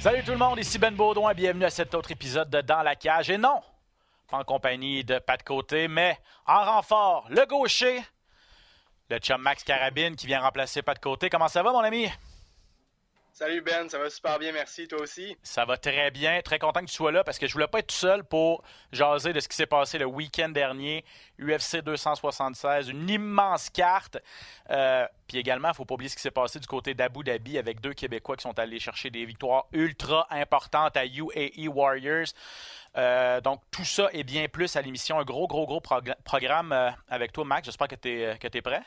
Salut tout le monde, ici Ben Baudouin, bienvenue à cet autre épisode de Dans la cage. Et non, pas en compagnie de Pat Côté, mais en renfort, le gaucher, le chum Max Carabine qui vient remplacer Pat Côté. Comment ça va mon ami? Salut Ben, ça va super bien, merci. Toi aussi? Ça va très bien, très content que tu sois là parce que je voulais pas être seul pour jaser de ce qui s'est passé le week-end dernier. UFC 276, une immense carte. Euh, puis également, il faut pas oublier ce qui s'est passé du côté d'Abu Dhabi avec deux Québécois qui sont allés chercher des victoires ultra importantes à UAE Warriors. Euh, donc, tout ça et bien plus à l'émission. Un gros, gros, gros progr- programme euh, avec toi, Max. J'espère que tu es, prêt.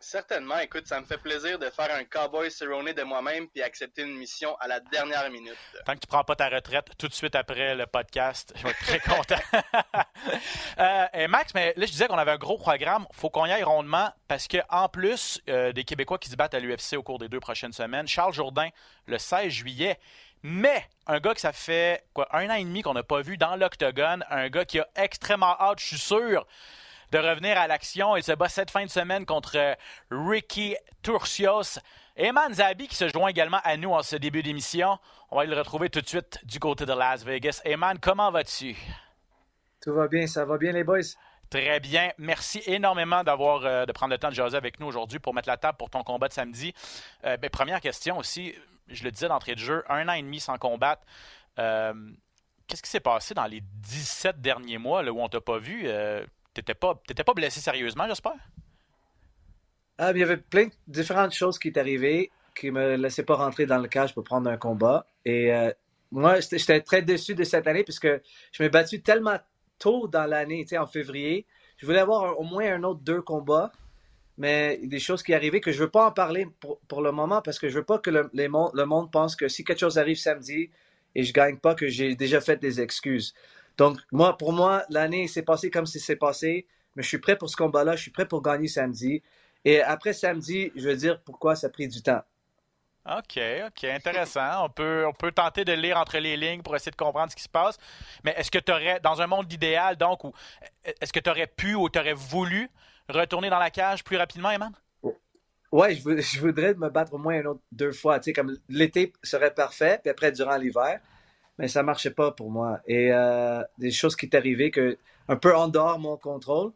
Certainement, écoute, ça me fait plaisir de faire un cowboy Cerrone de moi-même puis accepter une mission à la dernière minute. Tant que tu prends pas ta retraite tout de suite après le podcast, je vais être très content. Euh, et Max, mais là, je disais qu'on avait un gros programme. faut qu'on y aille rondement parce que en plus euh, des Québécois qui se battent à l'UFC au cours des deux prochaines semaines, Charles Jourdain, le 16 juillet, mais un gars que ça fait quoi, un an et demi qu'on n'a pas vu dans l'octogone, un gars qui a extrêmement hâte, je suis sûr, de revenir à l'action. Il se bat cette fin de semaine contre euh, Ricky Turcios. Eman Zabi qui se joint également à nous en ce début d'émission. On va le retrouver tout de suite du côté de Las Vegas. Eman, comment vas-tu? Tout va bien, ça va bien les boys? Très bien. Merci énormément d'avoir euh, de prendre le temps de jaser avec nous aujourd'hui pour mettre la table pour ton combat de samedi. Euh, ben, première question aussi, je le disais d'entrée de jeu, un an et demi sans combattre. Euh, Qu'est-ce qui s'est passé dans les 17 derniers mois là, où on t'a pas vu? Euh, T'étais pas, t'étais pas blessé sérieusement, j'espère? Ah, il y avait plein de différentes choses qui est arrivées qui me laissaient pas rentrer dans le cage pour prendre un combat. Et euh, moi, j'étais très déçu de cette année puisque je m'ai battu tellement tôt dans l'année, en février. Je voulais avoir au moins un autre deux combats, mais des choses qui arrivaient que je veux pas en parler pour, pour le moment parce que je veux pas que le, les le monde pense que si quelque chose arrive samedi et je gagne pas, que j'ai déjà fait des excuses. Donc, moi, pour moi, l'année s'est passée comme si c'est passé, mais je suis prêt pour ce combat-là, je suis prêt pour gagner samedi. Et après samedi, je veux dire pourquoi ça a pris du temps. OK, OK, intéressant. On peut, on peut tenter de lire entre les lignes pour essayer de comprendre ce qui se passe. Mais est-ce que tu aurais, dans un monde idéal, donc, est-ce que tu aurais pu ou tu aurais voulu retourner dans la cage plus rapidement, Eman? Ouais, je, je voudrais me battre au moins un autre deux fois. Tu sais, comme l'été serait parfait, puis après durant l'hiver, mais ça marchait pas pour moi. Et euh, des choses qui arrivées que un peu en dehors de mon contrôle.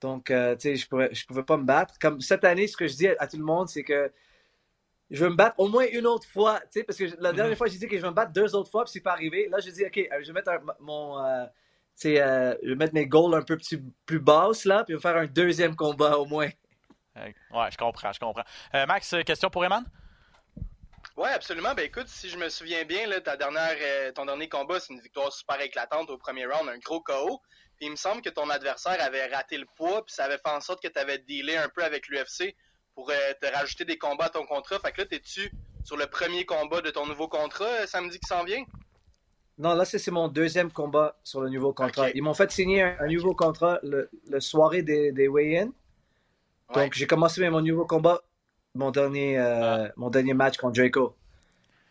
Donc, euh, tu sais, je pouvais, je pouvais pas me battre. Comme cette année, ce que je dis à, à tout le monde, c'est que je veux me battre au moins une autre fois. Tu sais, parce que la dernière fois, j'ai dit que je vais me battre deux autres fois, puis c'est pas arrivé. Là, je dis, OK, euh, je vais mettre un- mon. euh, tu sais, euh, je vais mettre mes goals un peu petit- plus basses, là, puis je vais faire un deuxième combat au moins. Ouais, je comprends, je comprends. Euh, Max, question pour Eman? Ouais, absolument. Ben écoute, si je me souviens bien, là, ta dernière, euh, ton dernier combat, c'est une victoire super éclatante au premier round, un gros KO. Puis il me semble que ton adversaire avait raté le poids, puis ça avait fait en sorte que tu avais dealé un peu avec l'UFC pour euh, te rajouter des combats à ton contrat. Fait que là, t'es-tu sur le premier combat de ton nouveau contrat euh, samedi qui s'en vient? Non, là, c'est mon deuxième combat sur le nouveau contrat. Ils m'ont fait signer un, un nouveau contrat le, le soirée des, des weigh-in. Ouais. Donc, j'ai commencé mon nouveau combat, mon dernier, euh, mon dernier match contre Draco.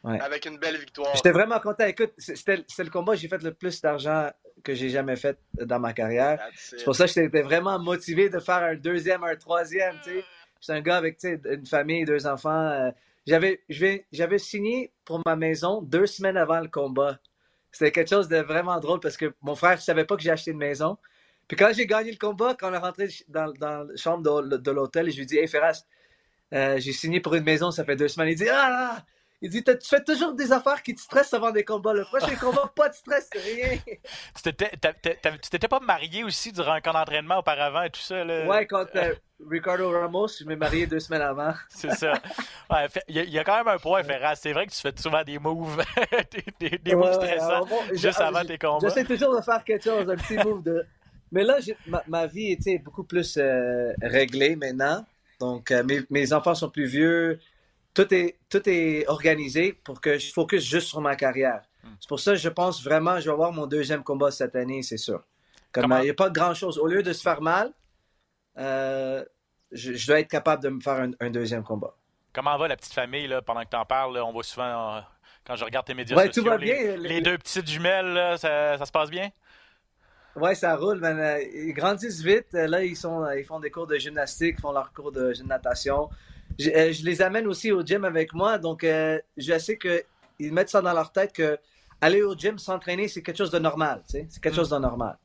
Avec une belle victoire. J'étais vraiment content. Écoute, c'est- c'était le combat où j'ai fait le plus d'argent que j'ai jamais fait dans ma carrière. C'est pour ça que j'étais vraiment motivé de faire un deuxième, un troisième. J'étais un gars avec une famille, deux enfants. euh, J'avais je vais- j'avais signé pour ma maison deux semaines avant le combat. c'était quelque chose de vraiment drôle parce que mon frère ne savait pas que j'ai acheté une maison. Puis quand j'ai gagné le combat, quand on est rentré dans, dans la chambre de, de l'hôtel, je lui ai dit Hey Ferras, euh, j'ai signé pour une maison, ça fait deux semaines. Il dit Ah il dit, tu fais toujours des affaires qui te stressent avant des combats? Le prochain combat, pas de stress, rien. tu t'étais pas marié aussi durant un camp d'entraînement auparavant et tout ça? Là? Ouais, quand euh, Ricardo Ramos, je m'ai marié deux semaines avant. C'est ça. Il y, a quand même un point, Ferraz. C'est vrai que tu fais souvent des moves, des, des, moves stressants juste avant tes combats. J'essaie toujours de faire quelque chose, un petit move de. Mais là, ma, ma, vie était beaucoup plus euh, réglée maintenant. Donc, euh, mes, mes enfants sont plus vieux tout est, tout est organisé pour que je focus juste sur ma carrière. Hmm. C'est pour ça que je pense vraiment que je vais avoir mon deuxième combat cette année, c'est sûr. Comme il n'y a pas de grand-chose. Au lieu de se faire mal, euh, je, dois être capable de me faire un, deuxième combat. Comment va la petite famille là, pendant que tu en parles? on voit souvent, euh, quand je regarde tes médias sociaux, tout va bien. Les, deux petites jumelles, ça, se passe bien? Oui, ça roule. Euh, ils grandissent vite. Là, ils, sont, ils font des cours de gymnastique, ils font leurs cours de natation. Euh, je, les amène aussi au gym avec moi, donc euh, je sais qu'ils mettent ça dans leur tête que aller au gym, s'entraîner, c'est quelque chose de normal. C'est quelque chose de normal.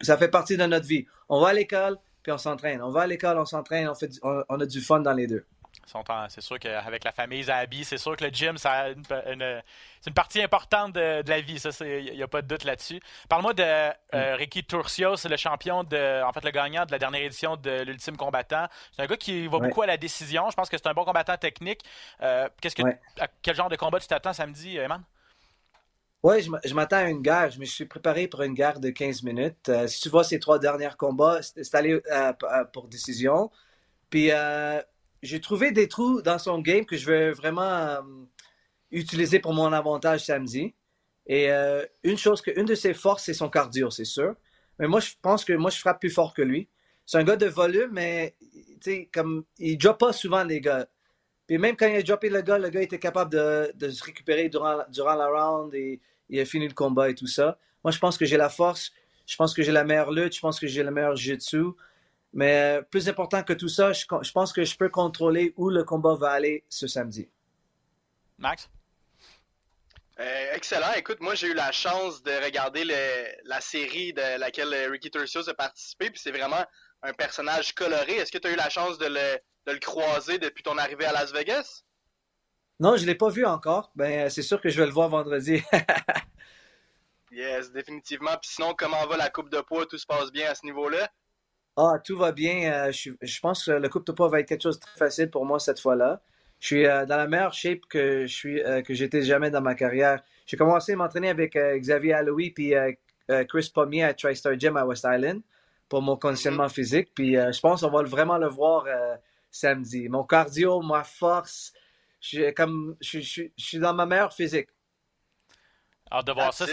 Ça fait partie de notre vie. On va à l'école, puis on s'entraîne. On va à l'école, on s'entraîne, on, fait on, a du fun dans les deux. C'est sûr qu'avec la famille Zabi, c'est sûr que le gym, c'est une, partie importante de, la vie. Il n'y a pas de doute là-dessus. Parle-moi de euh, mm. Ricky Turcios, le champion, de, en fait, le gagnant de la dernière édition de l'Ultime Combattant. C'est un gars qui va beaucoup à la décision. Je pense que c'est un bon combattant technique. Euh, qu'est-ce que, à quel genre de combat tu t'attends samedi, Eman? Oui, je m'attends à une guerre. Je me suis préparé pour une guerre de 15 minutes. Euh, si tu vois ces trois derniers combats, c'est allé pour décision. Puis j'ai trouvé des trous dans son game que je vais vraiment euh, utiliser pour mon avantage samedi. Et euh, une chose que, une de ses forces, c'est son cardio, c'est sûr. Mais moi, je pense que moi, je frappe plus fort que lui. C'est un gars de volume, mais comme il drop pas souvent les gars. Puis même quand il a droppé le gars, le gars était capable de, de se récupérer durant, durant la round et il a fini le combat et tout ça. Moi, je pense que j'ai la force, je pense que j'ai la meilleure lutte, je pense que j'ai le meilleur jiu-jitsu. Mais euh, plus important que tout ça, je, pense que je peux contrôler où le combat va aller ce samedi. Max? Euh, excellent. Écoute, moi, j'ai eu la chance de regarder la série de laquelle Ricky Turcios a participé, puis c'est vraiment un personnage coloré. Est-ce que tu as eu la chance de le, croiser depuis ton arrivée à Las Vegas? Non, je ne l'ai pas vu encore. Ben, c'est sûr que je vais le voir vendredi. yes, définitivement. Puis sinon, comment va la coupe de poids? Tout se passe bien à ce niveau-là? Ah, tout va bien. Euh, je, pense que le coupe de poids va être quelque chose de très facile pour moi cette fois-là. Je suis euh, dans la meilleure shape que je suis euh, que j'étais jamais dans ma carrière. J'ai commencé à m'entraîner avec Xavier Alloui puis Chris Pommier à TriStar Gym à West Island pour mon conditionnement mm-hmm. physique. Puis je pense qu'on va vraiment le voir samedi. Mon cardio, ma force, je, comme, je, suis dans ma meilleure physique. Alors de voir ça,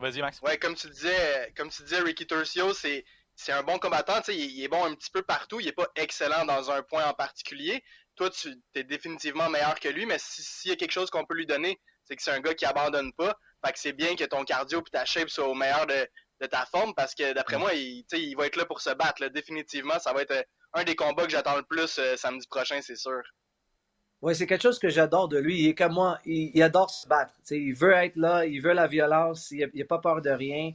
Vas-y, Max. Ouais, comme tu disais, comme tu disais, Ricky Turcio, c'est c'est un bon combattant, il, il est bon un petit peu partout, il est pas excellent dans un point en particulier. Toi, tu es définitivement meilleur que lui, mais s'il y a quelque chose qu'on peut lui donner, c'est que c'est un gars qui abandonne pas. Fait que c'est bien que ton cardio et ta shape soient au meilleur de, ta forme parce que d'après moi, il, il va être là pour se battre. Définitivement, ça va être euh, un des combats que j'attends le plus euh, samedi prochain, c'est sûr. Oui, c'est quelque chose que j'adore de lui. Il est comme moi, il, adore se battre. il veut être là, il veut la violence, il n'a pas peur de rien.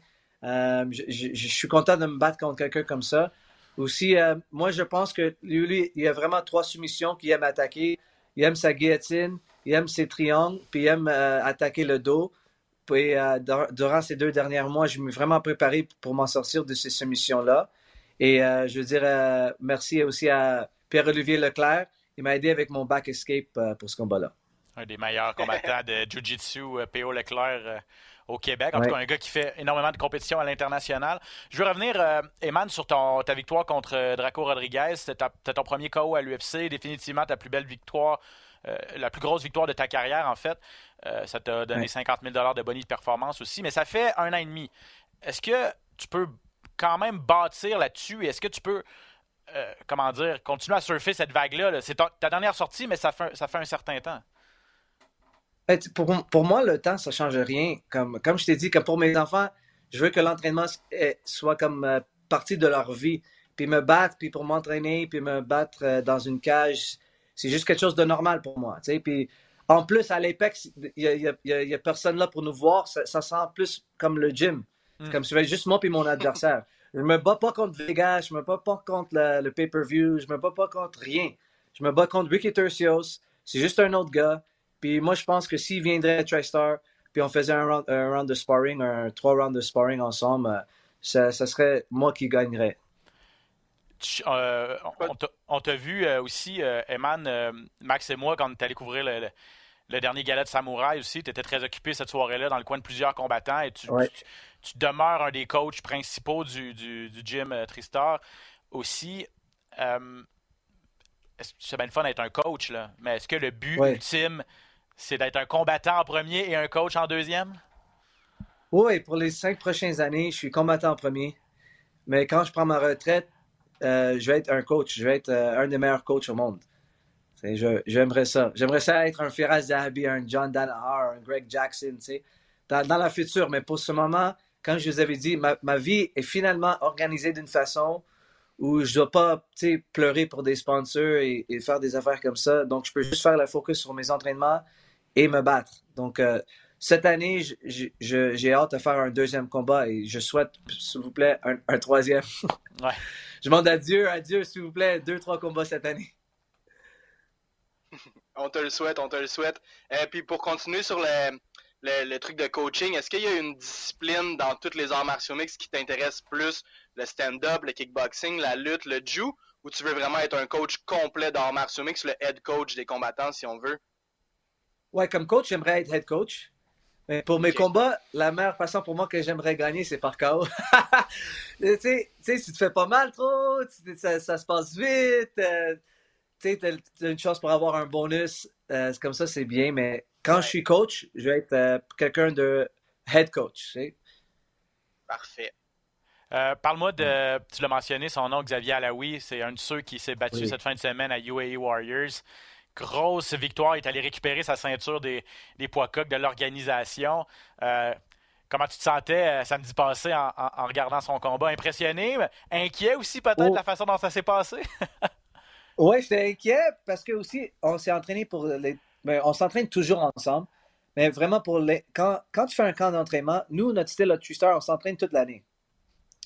Euh, je, suis content de me battre contre quelqu'un comme ça. Aussi, euh, moi, je pense que lui, il a vraiment trois soumissions qu'il aime attaquer. Il aime sa guillotine, il aime ses triangles, puis il aime euh, attaquer le dos. Puis, durant ces deux derniers mois, je me suis vraiment préparé pour m'en sortir de ces soumissions-là. Et je veux dire merci aussi à Pierre-Olivier Leclerc. Il m'a aidé avec mon back escape pour ce combat-là. Un des meilleurs combattants de Jiu-Jitsu, P.O. Leclerc au Québec. En tout cas, un gars qui fait énormément de compétitions à l'international. Je veux revenir, euh, Eman, sur ton, ta victoire contre euh, Draco Rodriguez. C'était ton premier KO à l'UFC. Définitivement ta plus belle victoire, euh, la plus grosse victoire de ta carrière, en fait. ça t'a donné 50 000 de bonus de performance aussi. Mais ça fait un an et demi. Est-ce que tu peux quand même bâtir là-dessus? Est-ce que tu peux. comment dire, continuer à surfer cette vague-là. C'est ta, dernière sortie, mais ça ça fait un certain temps. Ben, pour, pour, moi, le temps, ça change rien. Comme, comme je t'ai dit, que pour mes enfants, je veux que l'entraînement eh, soit comme euh, partie de leur vie. Puis me battre, puis pour m'entraîner, puis me battre euh, dans une cage, c'est juste quelque chose de normal pour moi. Puis En plus, à l'Apex, il n'y a, personne là pour nous voir. Ça, sent plus comme le gym. Hmm. Comme si j'avais juste moi et mon adversaire. je me bats pas contre Vegas, je me bats pas contre le, pay-per-view, je me bats pas contre rien. Je me bats contre Ricky Tercios. C'est juste un autre gars. Puis moi, je pense que s'il viendrait à TriStar, puis on faisait un round, de sparring, un trois rounds de sparring ensemble, euh, ça, ça serait moi qui gagnerais. Euh, on t'a vu euh, aussi, Eman, Max et moi, quand on est allé couvrir le, dernier gala de Samouraï aussi. Tu étais très occupé cette soirée-là dans le coin de plusieurs combattants et tu, tu, demeures un des coachs principaux du, du, gym Tristar aussi. c'est bien fun d'être un coach, là, mais est-ce que le but ultime, c'est d'être un combattant en premier et un coach en deuxième? Oui, pour les cinq prochaines années, je suis combattant en premier. Mais quand je prends ma retraite, euh, je vais être un coach. Je vais être euh, un des meilleurs coachs au monde. J'aimerais ça. J'aimerais ça être un Firas Zahabi, un John Danaher, un Greg Jackson, dans, dans la future. Mais pour ce moment, quand je vous avais dit, ma, ma vie est finalement organisée d'une façon où je ne dois pas pleurer pour des sponsors et, et, faire des affaires comme ça. Donc, je peux juste faire le focus sur mes entraînements et me battre. Donc, euh, cette année, j'ai hâte de faire un deuxième combat et je souhaite, s'il vous plaît, un, troisième. ouais. Je demande à Dieu, à Dieu, s'il vous plaît, deux, trois combats cette année. On te le souhaite, on te le souhaite. Et euh, puis pour continuer sur le, le, truc de coaching, est-ce qu'il y a une discipline dans tous les arts martiaux mix qui t'intéresse plus, le stand-up, le kickboxing, la lutte, le jiu, ou tu veux vraiment être un coach complet d'arts martiaux mix, le head coach des combattants si on veut? Ouais, comme coach, j'aimerais être head coach. Mais pour mes combats, la meilleure façon pour moi que j'aimerais gagner, c'est par KO. tu sais, si tu te fais pas mal trop, ça, se passe vite, euh, tu as, une chance pour avoir un bonus, euh, comme ça, c'est bien. Mais quand je suis coach, je vais être euh, quelqu'un de head coach. Parfait. Parle-moi de, tu l'as mentionné, son nom, Xavier Alaoui, c'est un de ceux qui s'est battu cette fin de semaine à UAE Warriors grosse victoire. Il est allé récupérer sa ceinture des, des poids coques de l'organisation. Euh, comment tu te sentais euh, samedi passé en, regardant son combat? Impressionné, inquiet aussi peut-être de oh. la façon dont ça s'est passé? oui, j'étais inquiet parce que aussi, on s'est entraîné pour les. Ben, on s'entraîne toujours ensemble. Mais vraiment, pour les... quand, quand tu fais un camp d'entraînement, nous, notre style de Twister, on s'entraîne toute l'année.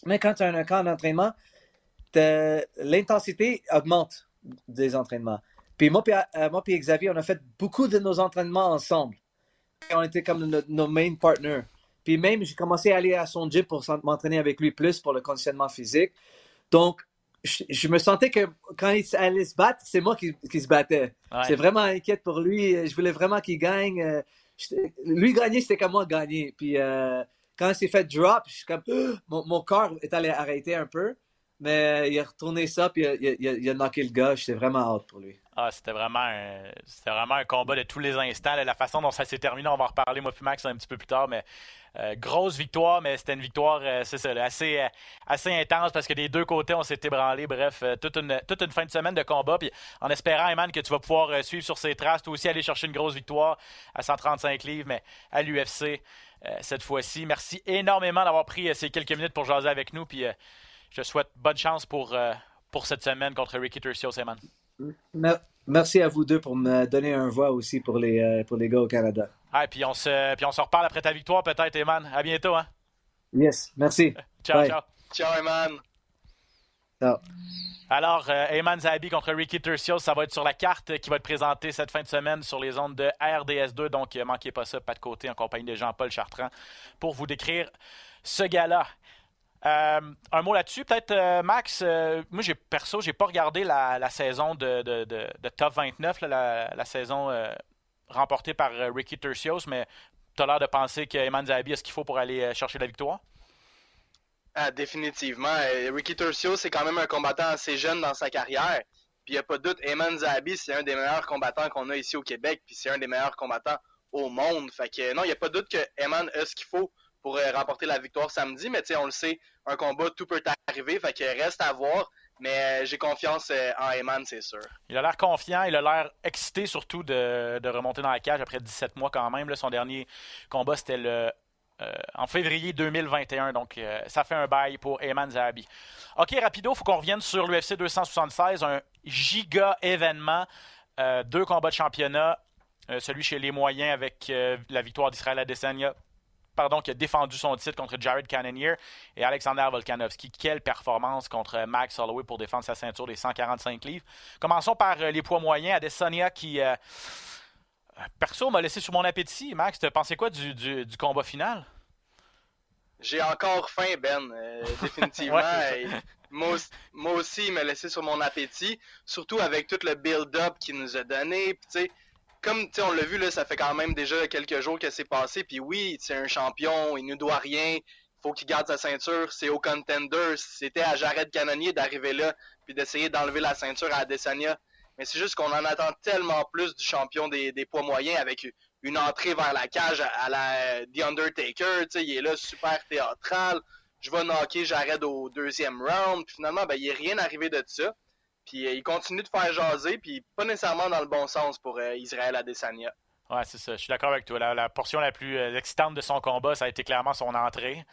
Mais quand tu as un camp d'entraînement, l'intensité augmente des entraînements. Puis moi et euh, Xavier, on a fait beaucoup de nos entraînements ensemble. on était comme nos, main partners. Puis même, j'ai commencé à aller à son gym pour m'entraîner avec lui plus pour le conditionnement physique. Donc, je, me sentais que quand il allait se battre, c'est moi qui, se battais. C'est vraiment inquiète pour lui. Je voulais vraiment qu'il gagne. Euh, lui gagner, c'était comme moi gagner. Puis euh, quand il s'est fait drop, je suis comme, mon, mon corps est allé arrêter un peu. Mais il a retourné ça, puis il a, il knocké le gars. J'étais vraiment hâte pour lui. Ah, c'était vraiment, un, vraiment un combat de tous les instants. la façon dont ça s'est terminé, on va en reparler, moi Max, un petit peu plus tard. Mais euh, grosse victoire, mais c'était une victoire, euh, euh, assez intense parce que des deux côtés, on s'est ébranlé. Bref, toute, une, toute une fin de semaine de combat. Puis en espérant, Eman, que tu vas pouvoir suivre sur ses traces, toi aussi aller chercher une grosse victoire à 135 livres, mais à l'UFC cette fois-ci. Merci énormément d'avoir pris ces quelques minutes pour jaser avec nous. Puis je souhaite bonne chance pour, pour cette semaine contre Ricky Turcios, Eman. Merci à vous deux pour me donner un voix aussi pour les, euh, pour les gars au Canada. Ah, puis on se, puis on se reparle après ta victoire peut-être, Eman. À bientôt, hein? Yes, merci. ciao, ciao. Ciao, Eman. Ciao. Alors, euh, Eman Zabi contre Ricky Tercios, ça va être sur la carte qui va être présentée cette fin de semaine sur les ondes de RDS2. Donc, ne euh, manquez pas ça, pas de côté, en compagnie de Jean-Paul Chartrand, pour vous décrire ce gars-là. Euh, un mot là-dessus, peut-être, euh, Max. Euh, moi, j'ai perso, j'ai pas regardé la, saison de, Top 29, la, saison remportée par Ricky Tercios, mais tu as l'air de penser qu'Eman Zabi a ce qu'il faut pour aller chercher la victoire? Ah, définitivement. Ricky Tercios, c'est quand même un combattant assez jeune dans sa carrière. Puis il n'y a pas de doute, Eman Zabi, c'est un des meilleurs combattants qu'on a ici au Québec, puis c'est un des meilleurs combattants au monde. Fait que non, il n'y a pas de doute que Eman a ce qu'il faut pour euh, remporter la victoire samedi. Mais on le sait, un combat, tout peut arriver. Fait que reste à voir. Mais euh, j'ai confiance euh, en Eman, c'est sûr. Il a l'air confiant, il a l'air excité surtout de, remonter dans la cage après 17 mois quand même. son dernier combat, c'était en février 2021. Donc, ça fait un bail pour Eman Zahabi. OK, rapido, il faut qu'on revienne sur l'UFC 276, un giga événement. deux combats de championnat, celui chez les moyens avec la victoire d'Israël Adesanya pardon, qui a défendu son titre contre Jared Cannonier et Alexander Volkanovski. Quelle performance contre Max Holloway pour défendre sa ceinture des 145 livres. Commençons par euh, les poids moyens. Adesanya qui, euh, perso, m'a laissé sur mon appétit. Max, tu pensais quoi du, du, combat final? J'ai encore faim, Ben, euh, définitivement. moi, aussi, il m'a laissé sur mon appétit, surtout avec tout le build-up qu'il nous a donné. Tu sais, comme on l'a vu, là, ça fait quand même déjà quelques jours que c'est passé. Puis oui, c'est un champion, il nous doit rien. Faut qu'il garde sa ceinture. C'est au contender. C'était à Jared Cannonier d'arriver là puis d'essayer d'enlever la ceinture à Adesanya. Mais c'est juste qu'on en attend tellement plus du champion des, poids moyens avec une entrée vers la cage à, la The Undertaker. Il est là super théâtral. Je vais knocker Jared au deuxième round. Puis finalement, ben, il n'est rien arrivé de ça. Puis euh, il continue de faire jaser, puis pas nécessairement dans le bon sens pour euh, Israël Adesanya. Ouais, c'est ça. Je suis d'accord avec toi. La, portion la plus euh, excitante de son combat, ça a été clairement son entrée.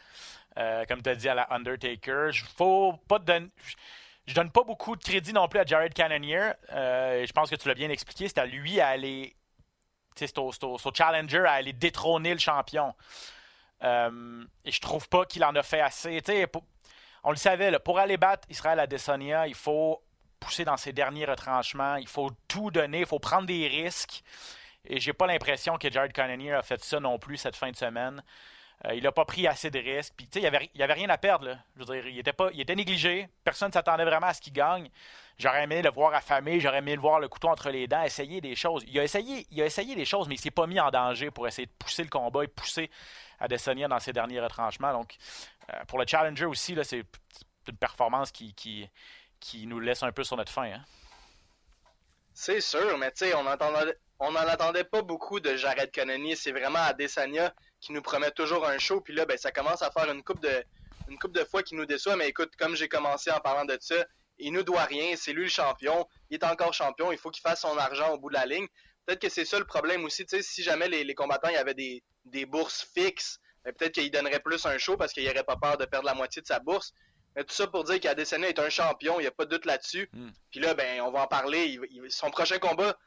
comme tu as dit à la Undertaker. Je faut pas Je donne pas beaucoup de crédit non plus à Jared Cannonier. je pense que tu l'as bien expliqué. C'est à lui à aller. C'est au, challenger à aller détrôner le champion. et je trouve pas qu'il en a fait assez. on le savait, pour aller battre Israël Adesanya, il faut pousser dans ses derniers retranchements. Il faut tout donner, il faut prendre des risques. Et j'ai pas l'impression que Jared Cannonier a fait ça non plus cette fin de semaine. Euh, il n'a pas pris assez de risques. Puis, il n'y avait, avait, rien à perdre. Je veux dire, il était, pas, il était négligé. Personne ne s'attendait vraiment à ce qu'il gagne. J'aurais aimé le voir affamé. J'aurais aimé le voir le couteau entre les dents, essayer des choses. Il a essayé, il a essayé des choses, mais il s'est pas mis en danger pour essayer de pousser le combat et pousser Adesanya dans ses derniers retranchements. Donc, euh, pour le Challenger aussi, c'est une performance qui, qui, qui nous laisse un peu sur notre fin. Hein? C'est sûr, mais tu sais, on n'en attendait pas beaucoup de Jared Cannonier. C'est vraiment Adesanya qui nous promet toujours un show. Puis là, ben, ça commence à faire une coupe de, une coupe de fois qui nous déçoit. Mais écoute, comme j'ai commencé en parlant de ça, il nous doit rien. C'est lui le champion. Il est encore champion. Il faut qu'il fasse son argent au bout de la ligne. Peut-être que c'est ça le problème aussi. Tu si jamais les, combattants y avaient des, des bourses fixes, ben, peut-être qu'il donnerait plus un show parce qu'il n'aurait pas peur de perdre la moitié de sa bourse. Mais tout ça pour dire qu'Adesanya est un champion, il n'y a pas de doute là-dessus. Hmm. Puis là, ben, on va en parler. son prochain combat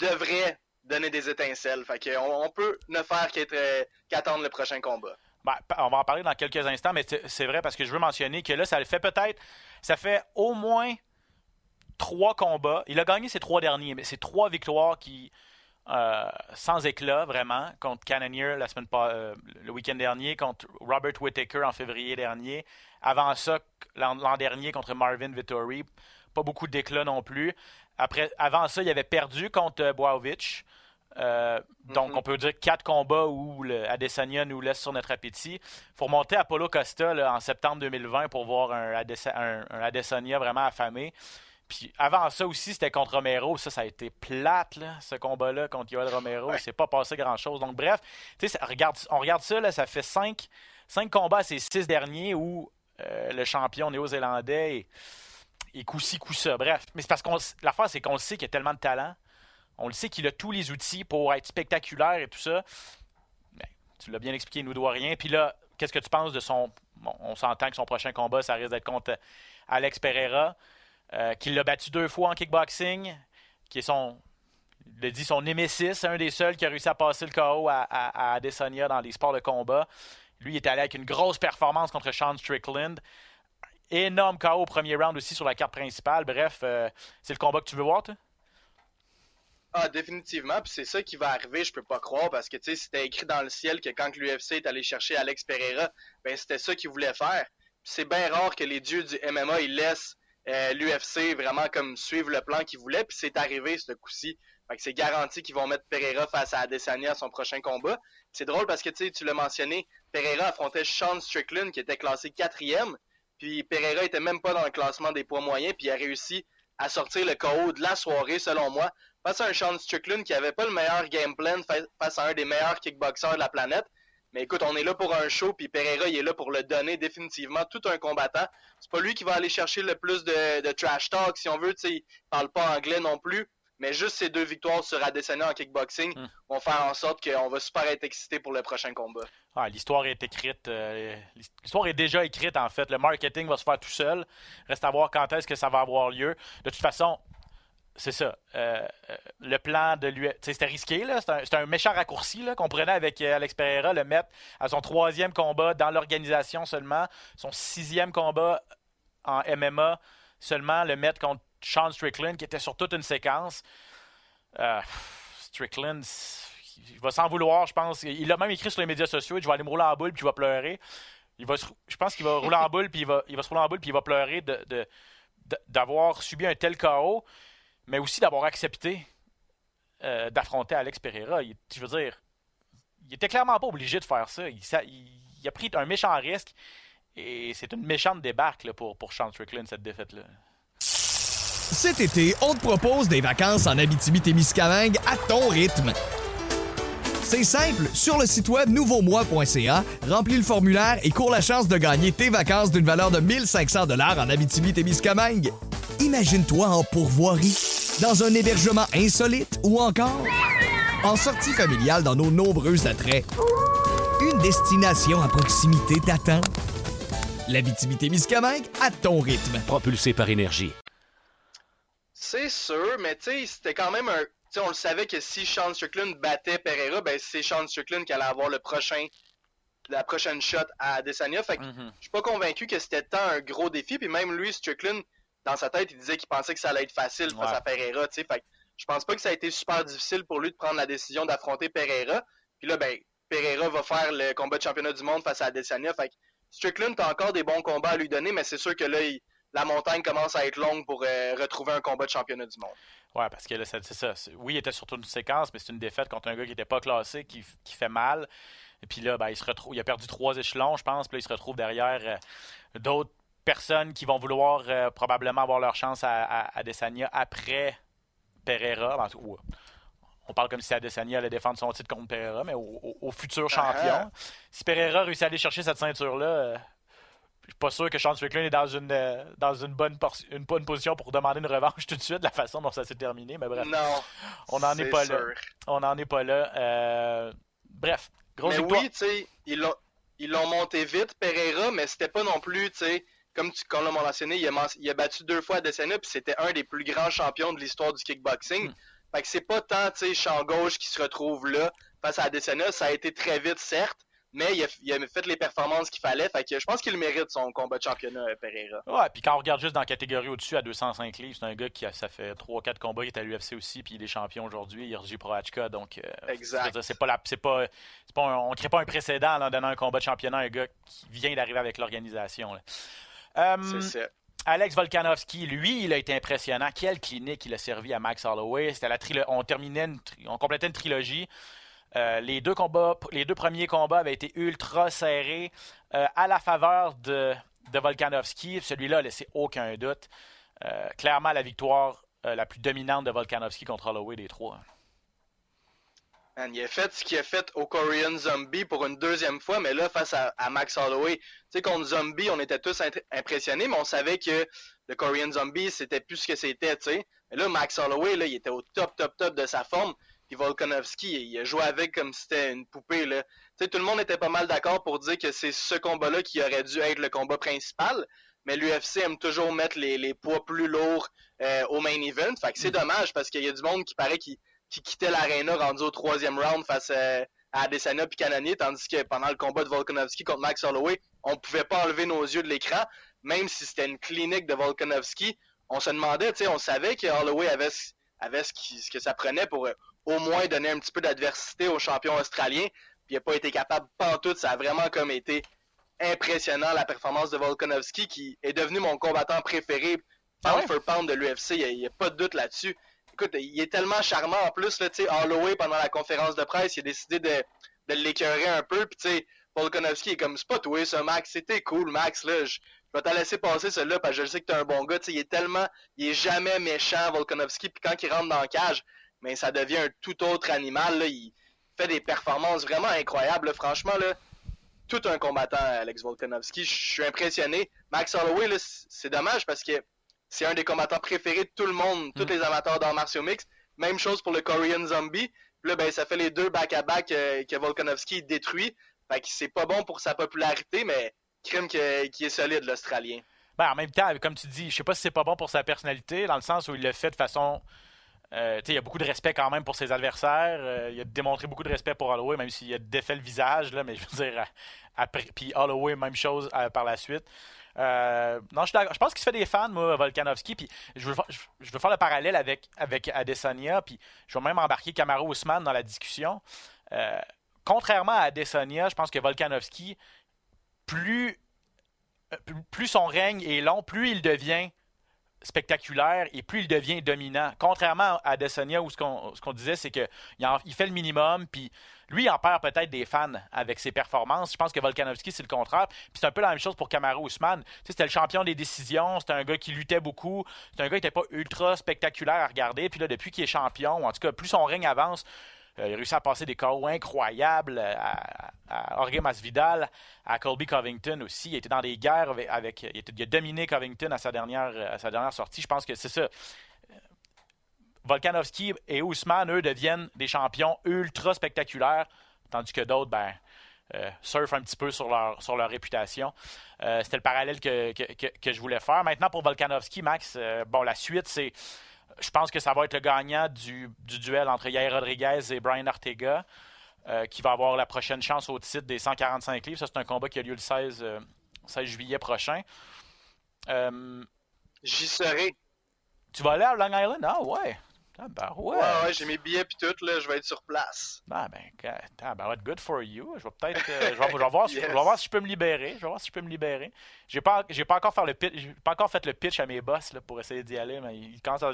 devrait donner des étincelles. Fait qu'on on peut ne faire euh, qu'attendre le prochain combat. Ben, on va en parler dans quelques instants, mais c'est vrai parce que je veux mentionner que là, ça fait peut-être. Ça fait au moins trois combats. Il a gagné ses trois derniers, mais c'est trois victoires qui. Euh, sans éclat, vraiment, contre Cannonier la semaine euh, le week-end dernier, contre Robert Whittaker en février dernier, avant ça, l'an dernier, contre Marvin Vittori, pas beaucoup d'éclat non plus. Après, avant ça, il avait perdu contre euh, Boavic. Euh, donc, mhm. on peut dire quatre combats où le Adesanya nous laisse sur notre appétit. Il faut remonter à Polo Costa en septembre 2020 pour voir un, Adesanya vraiment affamé. Puis avant ça aussi, c'était contre Romero. Ça, ça a été plate, ce combat-là contre Yoel Romero. Il s'est pas passé grand-chose. Donc, bref, regarde, on regarde ça, là, ça fait cinq, cinq combats à ces six derniers où euh, le champion néo-zélandais et, coup-ci, coup-ça. Bref, mais c'est parce qu'on l'affaire, c'est qu'on le sait qu'il a tellement de talent. On le sait qu'il a tous les outils pour être spectaculaire et tout ça. Ben, tu l'as bien expliqué, il nous doit rien. Puis là, qu'est-ce que tu penses de son. on s'entend que son prochain combat, ça risque d'être contre Alex Pereira, euh, qui l'a battu deux fois en kickboxing, qui est son. A dit son némésis, un des seuls qui a réussi à passer le KO à, à, dans les sports de combat. Lui, il est allé avec une grosse performance contre Sean Strickland. Énorme KO au premier round aussi sur la carte principale. Bref, euh, c'est le combat que tu veux voir, toi? Ah, définitivement. Puis c'est ça qui va arriver, je peux pas croire, parce que tu sais, c'était écrit dans le ciel que quand l'UFC est allé chercher Alex Pereira, ben c'était ça qu'il voulait faire. c'est bien rare que les dieux du MMA ils laissent euh, l'UFC vraiment comme suivre le plan qu'ils voulaient. Puis c'est arrivé ce coup-ci. c'est garanti qu'ils vont mettre Pereira face à Adesanya à son prochain combat. C'est drôle parce que tu l'as mentionné, Pereira affrontait Sean Strickland qui était classé quatrième. Puis Pereira était même pas dans le classement des poids moyens, puis il a réussi à sortir le KO de la soirée, selon moi, face à un Sean Strickland qui avait pas le meilleur game plan face à un des meilleurs kickboxers de la planète. Mais écoute, on est là pour un show, puis Pereira, il est là pour le donner définitivement. Tout un combattant. C'est pas lui qui va aller chercher le plus de, trash talk, si on veut. sais, il parle pas anglais non plus. Mais juste ces deux victoires sur Adesanya en kickboxing hmm. vont faire en sorte qu'on va super être excité pour le prochain combat. Ah, l'histoire est écrite. Euh, l'histoire est déjà écrite, en fait. Le marketing va se faire tout seul. Reste à voir quand est-ce que ça va avoir lieu. De toute façon, c'est ça. Euh, euh, le plan de lui. C'était risqué, là. C'était un, méchant raccourci qu'on prenait avec euh, Alex Pereira, le mettre à son troisième combat dans l'organisation seulement, son sixième combat en MMA seulement, le mettre contre Sean Strickland, qui était sur toute une séquence. Strickland, il va s'en vouloir, je pense. Il a même écrit sur les médias sociaux Je vais aller me rouler en boule puis je vais pleurer. Il va je pense qu'il va rouler en boule puis il va, il va se rouler en boule puis il va pleurer de, d'avoir subi un tel chaos mais aussi d'avoir accepté euh, d'affronter Alex Pereira. je veux dire, il était clairement pas obligé de faire ça. Il, a pris un méchant risque et c'est une méchante débarque pour, pour Sean Strickland, cette défaite-là. Cet été, on te propose des vacances en Abitibi-Témiscamingue à ton rythme. C'est simple, sur le site web nouveaumois.ca, remplis le formulaire et cours la chance de gagner tes vacances d'une valeur de 1500 dollars en Abitibi-Témiscamingue. Imagine-toi en pourvoirie, dans un hébergement insolite ou encore en sortie familiale dans nos nombreux attraits. Une destination à proximité t'attend. L'Abitibi-Témiscamingue à ton rythme. Propulsé par énergie. C'est sûr, mais tu sais, c'était quand même un on le savait que si Sean Strickland battait Pereira, ben c'est Sean Strickland qui allait avoir le prochain la prochaine shot à Adesanya. Fait que mm-hmm. je suis pas convaincu que c'était tant un gros défi. Puis même lui, Strickland, dans sa tête, il disait qu'il pensait que ça allait être facile face à Pereira. Fait que je pense pas que ça a été super difficile pour lui de prendre la décision d'affronter Pereira. Puis là, ben, Pereira va faire le combat de championnat du monde face à Adesanya. Fait que Strickland a encore des bons combats à lui donner, mais c'est sûr que là, la montagne commence à être longue pour euh, retrouver un combat de championnat du monde. Ouais, parce que là, c'est ça. Oui, il était surtout une séquence, mais c'est une défaite contre un gars qui n'était pas classé, qui, fait mal. Et puis là, ben, il se retrouve. Il a perdu trois échelons, je pense. Puis là, il se retrouve derrière euh, d'autres personnes qui vont vouloir euh, probablement avoir leur chance à, à, Desania après Pereira. on parle comme si Adesanya allait défendre son titre contre Pereira, mais au, futur champion. Ah, ah. Si Pereira réussit à aller chercher cette ceinture-là, euh, je suis pas sûr que Sean Strickland est dans une, euh, dans une, bonne, une bonne position pour demander une revanche tout de suite, de la façon dont ça s'est terminé. Mais bref, non, on n'en est, pas là. On n'en est pas là. Euh, bref, grosse Mais oui, tu sais, ils l'ont monté vite, Pereira, mais c'était pas non plus, tu sais, comme tu, comme l'a mentionné, il a, il a, battu deux fois Adesanya, puis c'était un des plus grands champions de l'histoire du kickboxing. Hmm. Fait que c'est pas tant, tu sais, champ gauche qui se retrouve là face à Adesanya. Ça a été très vite, certes, mais il a, fait les performances qu'il fallait. Fait que je pense qu'il mérite son combat de championnat, euh, Pereira. Ouais, puis quand on regarde juste dans la catégorie au-dessus à 205 livres, c'est un gars qui a, ça fait 3-4 combats, il est à l'UFC aussi, puis il est champion aujourd'hui, Irji Proachka. Donc, euh, exact. C'est pas la, c'est pas, pas on ne crée pas un précédent en donnant un combat de championnat à un gars qui vient d'arriver avec l'organisation. Euh, c'est ça. Alex Volkanovski, lui, il a été impressionnant. Quelle clinique il a servi à Max Holloway. C'était la on terminait, on complétait une trilogie. Euh, les, deux combats, les deux premiers combats avaient été ultra serrés euh, à la faveur de, de Volkanovski. Celui-là a laissé aucun doute. Euh, clairement, la victoire la plus dominante de Volkanovski contre Holloway des trois. Il a fait ce qu'il a fait au Korean Zombie pour une deuxième fois, mais là, face à, Max Holloway, tu sais, contre Zombie, on était tous impressionnés, mais on savait que le Korean Zombie, c'était plus ce que c'était, tu sais. Mais là, Max Holloway, là, il était au top, top, top de sa forme. Puis Volkanovski, il a joué avec comme si c'était une poupée. Là. tout le monde était pas mal d'accord pour dire que c'est ce combat-là qui aurait dû être le combat principal. Mais l'UFC aime toujours mettre les, poids plus lourds euh, au main event. Fait que c'est mm. dommage parce qu'il y a du monde qui paraît qui, qui quittait l'arena rendu au troisième round face à, à Adesanya puis Cannonier, tandis que pendant le combat de Volkanovski contre Max Holloway, on pouvait pas enlever nos yeux de l'écran, même si c'était une clinique de Volkanovski. On se demandait, tu sais, on savait que Holloway avait, avait ce, ce que ça prenait pour au moins donner un petit peu d'adversité au champion australien. Puis il n'a pas été capable tout. Ça a vraiment comme été impressionnant la performance de Volkanovski qui est devenu mon combattant préféré pound for pound de l'UFC. Il n'y a, pas de doute là-dessus. Écoute, il est tellement charmant en plus. Là, Holloway, pendant la conférence de presse, il a décidé de, de l'écœurer un peu. Puis tu sais, Volkanovski est comme c'est pas toi ça Max, c'était cool Max là, je, vais te laisser passer celui-là parce que je sais que t'es un bon gars, il est tellement il est jamais méchant Volkanovski puis quand il rentre dans la cage, mais ça devient un tout autre animal. Là. Il fait des performances vraiment incroyables. Franchement, là, tout un combattant, Alex Volkanovski. Je suis impressionné. Max Holloway, c'est dommage parce que c'est un des combattants préférés de tout le monde, tous mm. les amateurs d'arts martiaux mix. Même chose pour le Korean Zombie. là, ben, ça fait les deux back-à-back euh, que Volkanovski détruit. Fait que c'est pas bon pour sa popularité, mais crime qui est solide, l'Australien. Ben, en même temps, comme tu dis, je sais pas si c'est pas bon pour sa personnalité, dans le sens où il le fait de façon Euh, il y a beaucoup de respect quand même pour ses adversaires. Euh, il a démontré beaucoup de respect pour Holloway, même s'il a défait le visage. Là, mais je veux dire, après, puis Holloway, même chose par la suite. Non, je, pense qu'il se fait des fans, moi, Volkanovski. Puis je veux, faire le parallèle avec, avec Adesanya. Puis je vais même embarquer Camaro Ousmane dans la discussion. contrairement à Adesanya, je pense que Volkanovski, plus, plus son règne est long, plus il devient spectaculaire et plus il devient dominant. Contrairement à Adesanya, où ce qu'on disait, c'est qu'il il fait le minimum, puis lui, en perd peut-être des fans avec ses performances. Je pense que Volkanovski, c'est le contraire. Puis c'est un peu la même chose pour Kamaru Usman. c'était le champion des décisions, c'était un gars qui luttait beaucoup, c'était un gars qui n'était pas ultra spectaculaire à regarder. Puis là, depuis qu'il est champion, en tout cas, plus son règne avance, euh, il a réussi à passer des KO incroyables à, à Jorge Masvidal, à Colby Covington aussi. Il était dans des guerres avec. il, a dominé Covington à sa, dernière, à sa dernière sortie. Je pense que c'est ça. Volkanovski et Ousmane, eux, deviennent des champions ultra spectaculaires, tandis que d'autres, ben, euh, surfent un petit peu sur leur, sur leur réputation. Euh, c'était le parallèle que, que, je voulais faire. Maintenant, pour Volkanovski, Max, bon, la suite, c'est je pense que ça va être le gagnant du, duel entre Yair Rodriguez et Brian Ortega, euh, qui va avoir la prochaine chance au titre des 145 livres. Ça, c'est un combat qui a lieu le 16, 16 euh, juillet prochain. Euh, J'y serai. Tu vas aller à Long Island? Ah ouais. Ah, ben ouais. Ouais, j'ai mes billets puis tout, là, je vais être sur place. Ah ben, ah, good for you. Je vais peut-être, euh, je, vais, voir, si, je vais voir si je peux me libérer. Je vais voir si je peux me libérer. J'ai pas, j'ai pas encore fait le pitch, j'ai pas encore fait le pitch à mes boss là, pour essayer d'y aller, mais il commence à,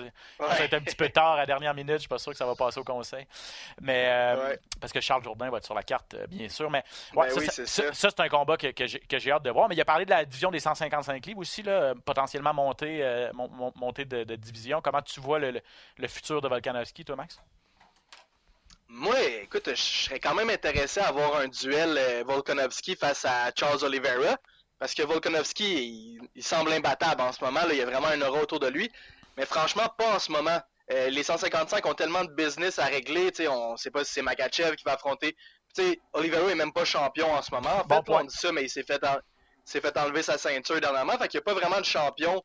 être un petit peu tard à la dernière minute. Je suis pas sûr que ça va passer au conseil. Mais euh, parce que Charles Jourdain va être sur la carte, euh, bien sûr. Mais ben ça, ça, c'est un combat que, que j'ai hâte de voir. Mais il a parlé de la division des 155 livres aussi, là, potentiellement montée, montée de, division. Comment tu vois le, le futur de Volkanovski, toi? Max? Moi, écoute, je serais quand même intéressé à avoir un duel euh, Volkanovski face à Charles Oliveira. Parce que Volkanovski, il, semble imbattable en ce moment. il y a vraiment un euro autour de lui. Mais franchement, pas en ce moment. Euh, les 155 ont tellement de business à régler. On ne sait pas si c'est Makachev qui va affronter. Oliveira est même pas champion en ce moment. En fait, on dit ça, mais il s'est fait, fait enlever sa ceinture dernièrement. Fait qu'il n'y a pas vraiment de champion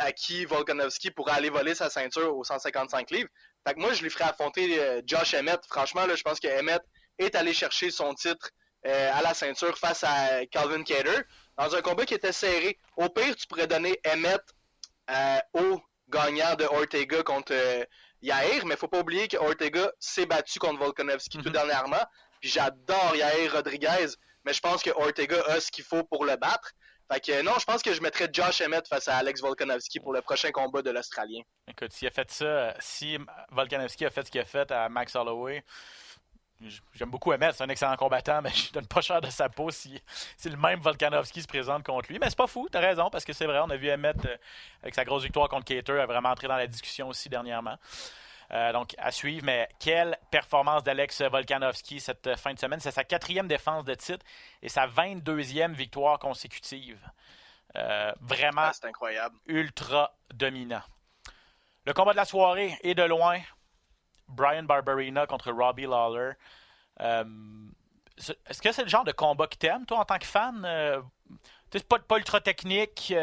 à qui Volkanovski pourrait aller voler sa ceinture aux 155 livres. Fait que moi, je lui ferais affronter euh, Josh Emmett. Franchement, là, je pense que Emmett est allé chercher son titre euh, à la ceinture face à Calvin Cater dans un combat qui était serré. Au pire, tu pourrais donner Emmett euh, au gagnant de Ortega contre Yair, mais faut pas oublier que Ortega s'est battu contre Volkanovski tout mhm. dernièrement. Puis j'adore Yair Rodriguez, mais je pense que Ortega a ce qu'il faut pour le battre. Fait que non, je pense que je mettrais Josh Emmett face à Alex Volkanovski pour le prochain combat de l'Australien. Écoute, s'il a fait ça, si Volkanovski a fait ce qu'il a fait à Max Holloway, j'aime beaucoup Emmett, c'est un excellent combattant, mais je donne pas cher de sa peau si, si le même Volkanovski se présente contre lui. Mais c'est pas fou, t'as raison, parce que c'est vrai, on a vu Emmett euh, avec sa grosse victoire contre Cater, a vraiment entré dans la discussion aussi dernièrement. Euh, donc, à suivre. Mais quelle performance d'Alex Volkanovski cette fin de semaine. C'est sa quatrième défense de titre et sa 22e victoire consécutive. Euh, vraiment ah, incroyable. ultra dominant. Le combat de la soirée est de loin. Brian Barberina contre Robbie Lawler. Euh, est-ce que c'est le genre de combat que t'aimes, toi, en tant que fan? C'est pas, pas ultra technique.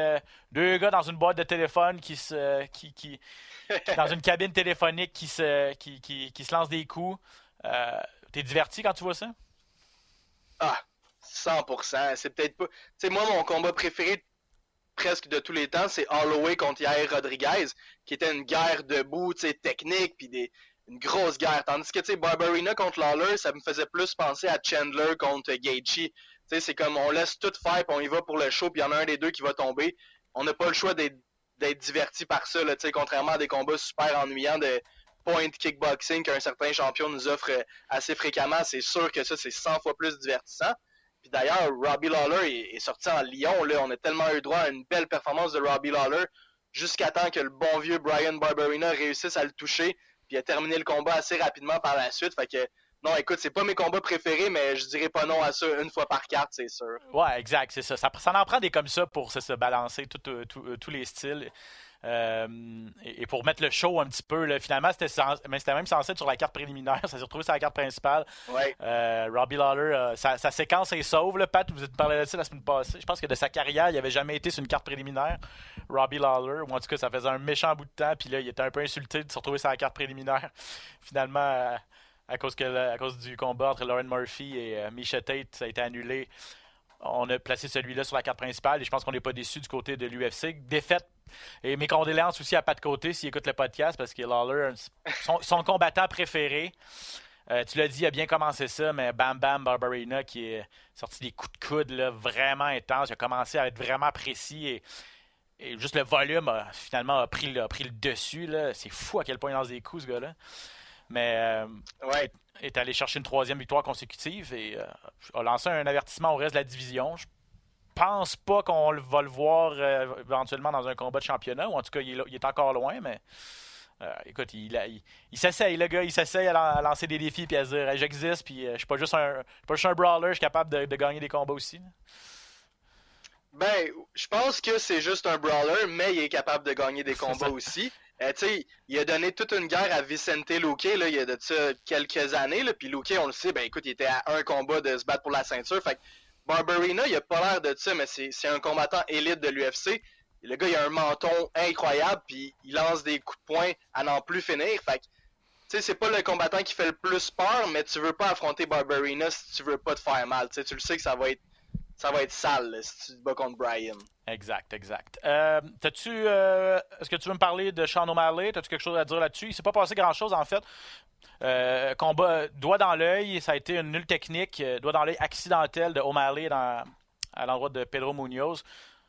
deux gars dans une boîte de téléphone qui se, qui, qui, dans une cabine téléphonique qui se, qui, qui, qui se lance des coups. Euh, T'es diverti quand tu vois ça? Ah, 100%. C'est peut-être pas. Tu sais, moi, mon combat préféré presque de tous les temps, c'est Holloway contre Yair Rodriguez, qui était une guerre debout, tu sais, technique, puis des, une grosse guerre. Tandis que, tu sais, Barbarina contre Lawler, ça me faisait plus penser à Chandler contre Gaethje. Tu sais, c'est comme on laisse tout faire, puis on y va pour le show, puis il y en a un des deux qui va tomber. On n'a pas le choix d'être diverti par ça, là, contrairement à des combats super ennuyants de point kickboxing qu'un certain champion nous offre euh, assez fréquemment. C'est sûr que ça, c'est 100 fois plus divertissant. Puis d'ailleurs, Robbie Lawler est, sorti en Lyon. Là. On a tellement eu droit à une belle performance de Robbie Lawler jusqu'à temps que le bon vieux Brian Barberina réussisse à le toucher. Puis a terminé le combat assez rapidement par la suite. Fait que non, écoute, c'est pas mes combats préférés, mais je dirais pas non à ça une fois par carte, c'est sûr. Ouais, exact, c'est ça. ça. en prend des comme ça pour se balancer euh, euh, tous les styles. Euh, et, pour mettre le show un petit peu, là, finalement, c'était, c'était même censé être sur la carte préliminaire. Ça s'est retrouvé sur la carte principale. Ouais. Euh, Robbie Lawler, euh, sa, séquence est sauve. Là. Pat, vous êtes parlé de ça la semaine passée. Je pense que de sa carrière, il n'avait jamais été sur une carte préliminaire. Robbie Lawler, ou en tout cas, ça faisait un méchant bout de temps. Puis là, il était un peu insulté de se retrouver sur la carte préliminaire. Finalement, à, cause, que, à cause du combat entre Lauren Murphy et Misha Tate, ça a été annulé on a placé celui-là sur la carte principale et je pense qu'on n'est pas déçu du côté de l'UFC. Défaite et mes condoléances aussi à Pat Côté s'il écoute le podcast parce que Lawler, son, son combattant préféré. Euh, tu l'as dit, il a bien commencé ça, mais Bam Bam Barbarina qui est sorti des coups de coude vraiment intenses. Il a commencé à être vraiment précis et, juste le volume a, finalement a pris, pris le dessus. C'est fou à quel point il lance des coups ce gars-là. Mais euh, ouais est allé chercher une troisième victoire consécutive et euh, a lancé un avertissement au reste de la division. Je pense pas qu'on va le voir euh, éventuellement dans un combat de championnat, ou en tout cas, il est, encore loin, mais euh, écoute, il, il, s'essaye, le gars, il s'essaye à, lancer des défis puis à dire j'existe, puis je suis pas juste un, pas juste un brawler, je suis capable de, gagner des combats aussi. Ben, je pense que c'est juste un brawler, mais il est capable de gagner des combats aussi. Euh, il a donné toute une guerre à Vicente Luque, là, il y a de ça quelques années. Là, puis Luque, on le sait, ben écoute, il était à un combat de se battre pour la ceinture. Fait Barbarina, il a pas l'air de ça, mais c'est un combattant élite de l'UFC. Le gars, il a un menton incroyable, puis il lance des coups de poing à n'en plus finir. Fait tu sais, c'est pas le combattant qui fait le plus peur, mais tu veux pas affronter Barbarina si tu veux pas te faire mal. tu le sais que ça va être ça va être sale si tu te bats contre Brian. Exact, exact. Euh, tu euh, est-ce que tu veux me parler de Sean O'Malley? As-tu quelque chose à dire là-dessus? Il s'est pas passé grand-chose, en fait. Euh, combat doigt dans l'œil, ça a été une nulle technique, euh, doigt dans l'œil accidentel de O'Malley à l'endroit de Pedro Munoz.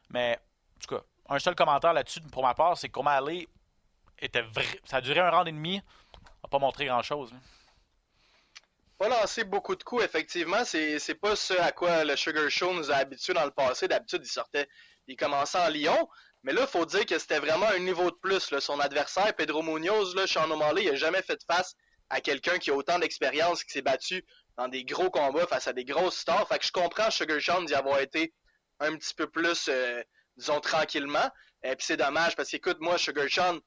Mais, en tout cas, un seul commentaire là-dessus pour ma part, c'est qu'O'Malley était vrai. Ça a duré un round et demi, n'a pas montré grand-chose pas lancé beaucoup de coups, effectivement. C'est, pas ce à quoi le Sugar Show nous a habitués dans le passé. D'habitude, il sortait, il commençait en Lyon. Mais là, il faut dire que c'était vraiment un niveau de plus. Son adversaire, Pedro Munoz, là, Sean O'Malley, il a jamais fait face à quelqu'un qui a autant d'expérience, qui s'est battu dans des gros combats face à des grosses stars. Fait que je comprends Sugar Sean d'y avoir été un petit peu plus, euh, disons, tranquillement. Et puis c'est dommage parce qu'écoute, moi, Sugar Sean,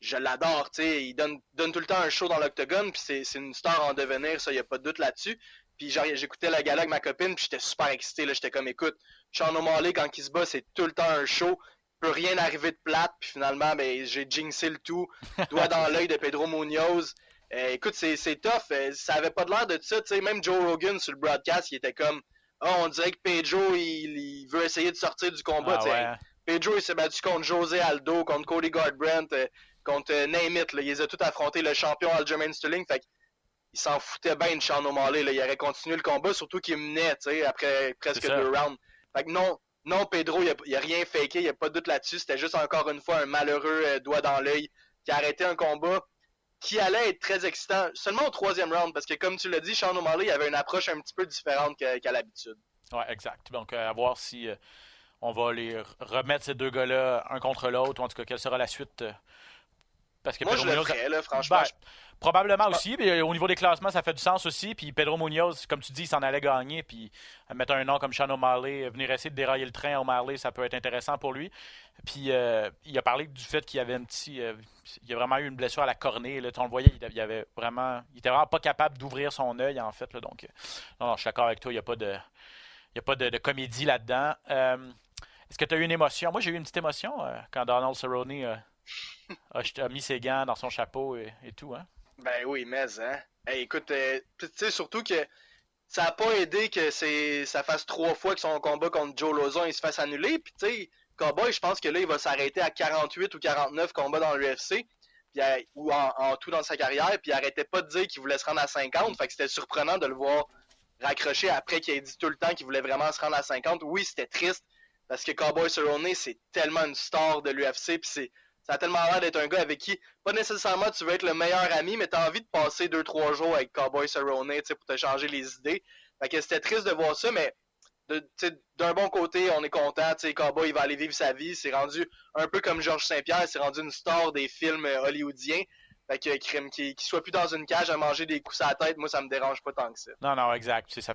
je, l'adore, tu sais, il donne, donne tout le temps un show dans l'octogone, puis c'est, une star en devenir, ça, y a pas de doute là-dessus. Puis j'écoutais la gala avec ma copine, puis j'étais super excité, là, j'étais comme, écoute, Sean O'Malley, quand il se bat, c'est tout le temps un show, il peut rien arriver de plate, puis finalement, ben, j'ai jinxé le tout, doigt dans l'œil de Pedro Munoz. Euh, écoute, c'est, tough, euh, ça avait pas de l'air de ça, tu sais, même Joe Rogan sur le broadcast, il était comme, oh, on dirait que Pedro, il, veut essayer de sortir du combat, ah, ouais. Pedro, il s'est battu contre José Aldo, contre Cody Garbrandt, euh, contre euh, Name It. Là. Il les a tout affronté, le champion Aljamain Sterling. Fait il s'en foutait bien de Sean O'Malley. Là. Il aurait continué le combat, surtout qu'il menait après presque deux rounds. Fait que non, non, Pedro, il n'y a, rien faké, il n'y a pas de doute là-dessus. C'était juste encore une fois un malheureux euh, doigt dans l'œil qui a arrêté un combat qui allait être très excitant seulement au troisième round parce que comme tu l'as dit, Sean O'Malley avait une approche un petit peu différente qu'à l'habitude. Ouais, exact. Donc à voir si on va les remettre ces deux gars-là un contre l'autre, ou en tout cas, quelle sera la suite. Euh, parce que Moi, Pedro je Munoz, le ferais, là, franchement. Ben, probablement aussi, mais au niveau des classements, ça fait du sens aussi. Puis Pedro Munoz, comme tu dis, il s'en allait gagner. Puis mettre un nom comme Sean O'Malley, venir essayer de dérailler le train à O'Malley, ça peut être intéressant pour lui. Puis euh, il a parlé du fait qu'il y avait un petit. Euh, il a vraiment eu une blessure à la cornée. Là, on le voyait, il, avait vraiment. Il était vraiment pas capable d'ouvrir son œil, en fait. Là, donc, non, non, je suis d'accord avec toi, il n'y a pas de. Il a pas de, comédie là-dedans. Est-ce que tu as eu une émotion? Moi, j'ai eu une petite émotion euh, quand Donald Cerrone euh, a, mis ses gants dans son chapeau et, tout. Hein? Ben oui, mais hein. écoute, euh, tu sais, surtout que ça n'a pas aidé que ça fasse trois fois que son combat contre Joe Lozon il se fasse annuler. Puis tu sais, Cowboy, je pense que là, il va s'arrêter à 48 ou 49 combats dans l'UFC. Ou en, tout dans sa carrière, puis il arrêtait pas de dire qu'il voulait se rendre à 50. Fait que c'était surprenant de le voir raccrocher après qu'il ait dit tout le temps qu'il voulait vraiment se rendre à 50. Oui, c'était triste, parce que Cowboy Cerrone, c'est tellement une star de l'UFC, puis c'est ça a tellement l'air d'être un gars avec qui, pas nécessairement tu veux être le meilleur ami, mais tu as envie de passer 2-3 jours avec Cowboy Cerrone pour te changer les idées. Fait que c'était triste de voir ça, mais d'un bon côté, on est content. Cowboy, il va aller vivre sa vie. C'est rendu un peu comme Georges Saint-Pierre, c'est rendu une star des films euh, hollywoodiens. Fait que qu'il soit plus dans une cage à manger des coups à la tête, moi, ça me dérange pas tant que ça. Non, non, exact. C'est ça.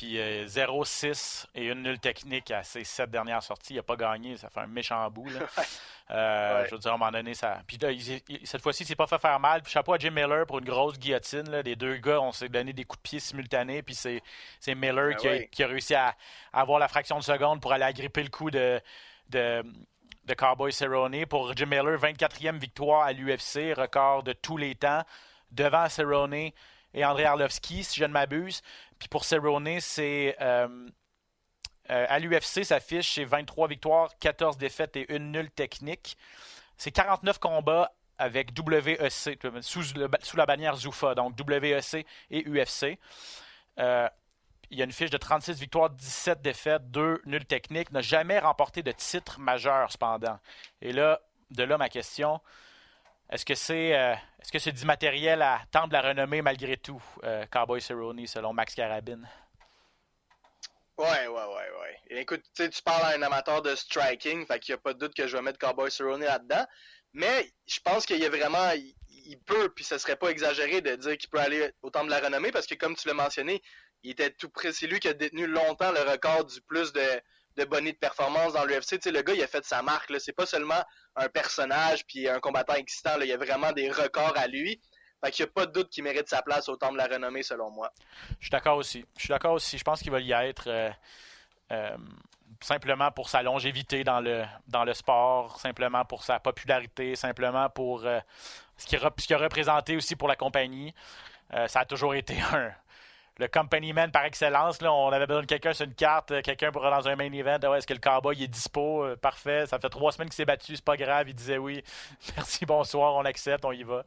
Puis 0-6 et une nulle technique à ses sept dernières sorties. Il n'a pas gagné, ça fait un méchant bout. Là. Euh, Ouais. Je veux dire, à un moment donné, ça. Puis là, il- il- cette fois-ci, il s'est pas fait faire mal. Puis chapeau à Jim Miller pour une grosse guillotine. Là. Les deux gars, on s'est donné des coups de pied simultanés. Puis c'est c'est Miller Ben qui, a, ouais. qui a réussi à, à avoir la fraction de seconde pour aller agripper le coup de, de, de Cowboy Cerrone. Pour Jim Miller, 24e victoire à l'UFC, record de tous les temps, devant Cerrone et André Arlovski, si je ne m'abuse. Puis pour Cerrone, c'est. euh, euh, à l'UFC, sa fiche, c'est 23 victoires, 14 défaites et une nulle technique. C'est 49 combats avec WEC, sous, la bannière Zuffa, donc WEC et UFC. Euh, il y a une fiche de 36 victoires, 17 défaites, 2 nulles techniques. N'a jamais remporté de titre majeur, cependant. Et là, de là ma question. Est-ce que c'est euh, est-ce que c'est du matériel à tendre la renommée malgré tout, euh, Cowboy Cerrone, selon Max Carabine? Ouais, ouais, ouais, ouais. Écoute, tu parles à un amateur de striking, fait qu'il n'y a pas de doute que je vais mettre Cowboy Cerrone là-dedans. Mais je pense qu'il y a vraiment, il, il peut, puis ce serait pas exagéré de dire qu'il peut aller au temple de la renommée, parce que comme tu l'as mentionné, il était tout près, c'est lui qui a détenu longtemps le record du plus de, de bonnets de performance dans l'UFC. Tu sais, le gars, il a fait sa marque. C'est pas seulement un personnage puis un combattant excitant, là. Il y a vraiment des records à lui. Fait qu'il n'y a pas de doute qu'il mérite sa place au temple de la renommée, selon moi. Je suis d'accord aussi. Je suis d'accord aussi. Je pense qu'il va y être euh, euh, simplement pour sa longévité dans le, sport, simplement pour sa popularité, simplement pour euh, ce qu'il a représenté aussi pour la compagnie. Ça a toujours été un, le company man par excellence. Là, on avait besoin de quelqu'un sur une carte, euh, quelqu'un pour dans un main event. Ah ouais, Est-ce que le cowboy il est dispo? Euh, parfait. Ça fait trois semaines qu'il s'est battu, c'est pas grave. Il disait oui. Merci, bonsoir, on accepte, on y va.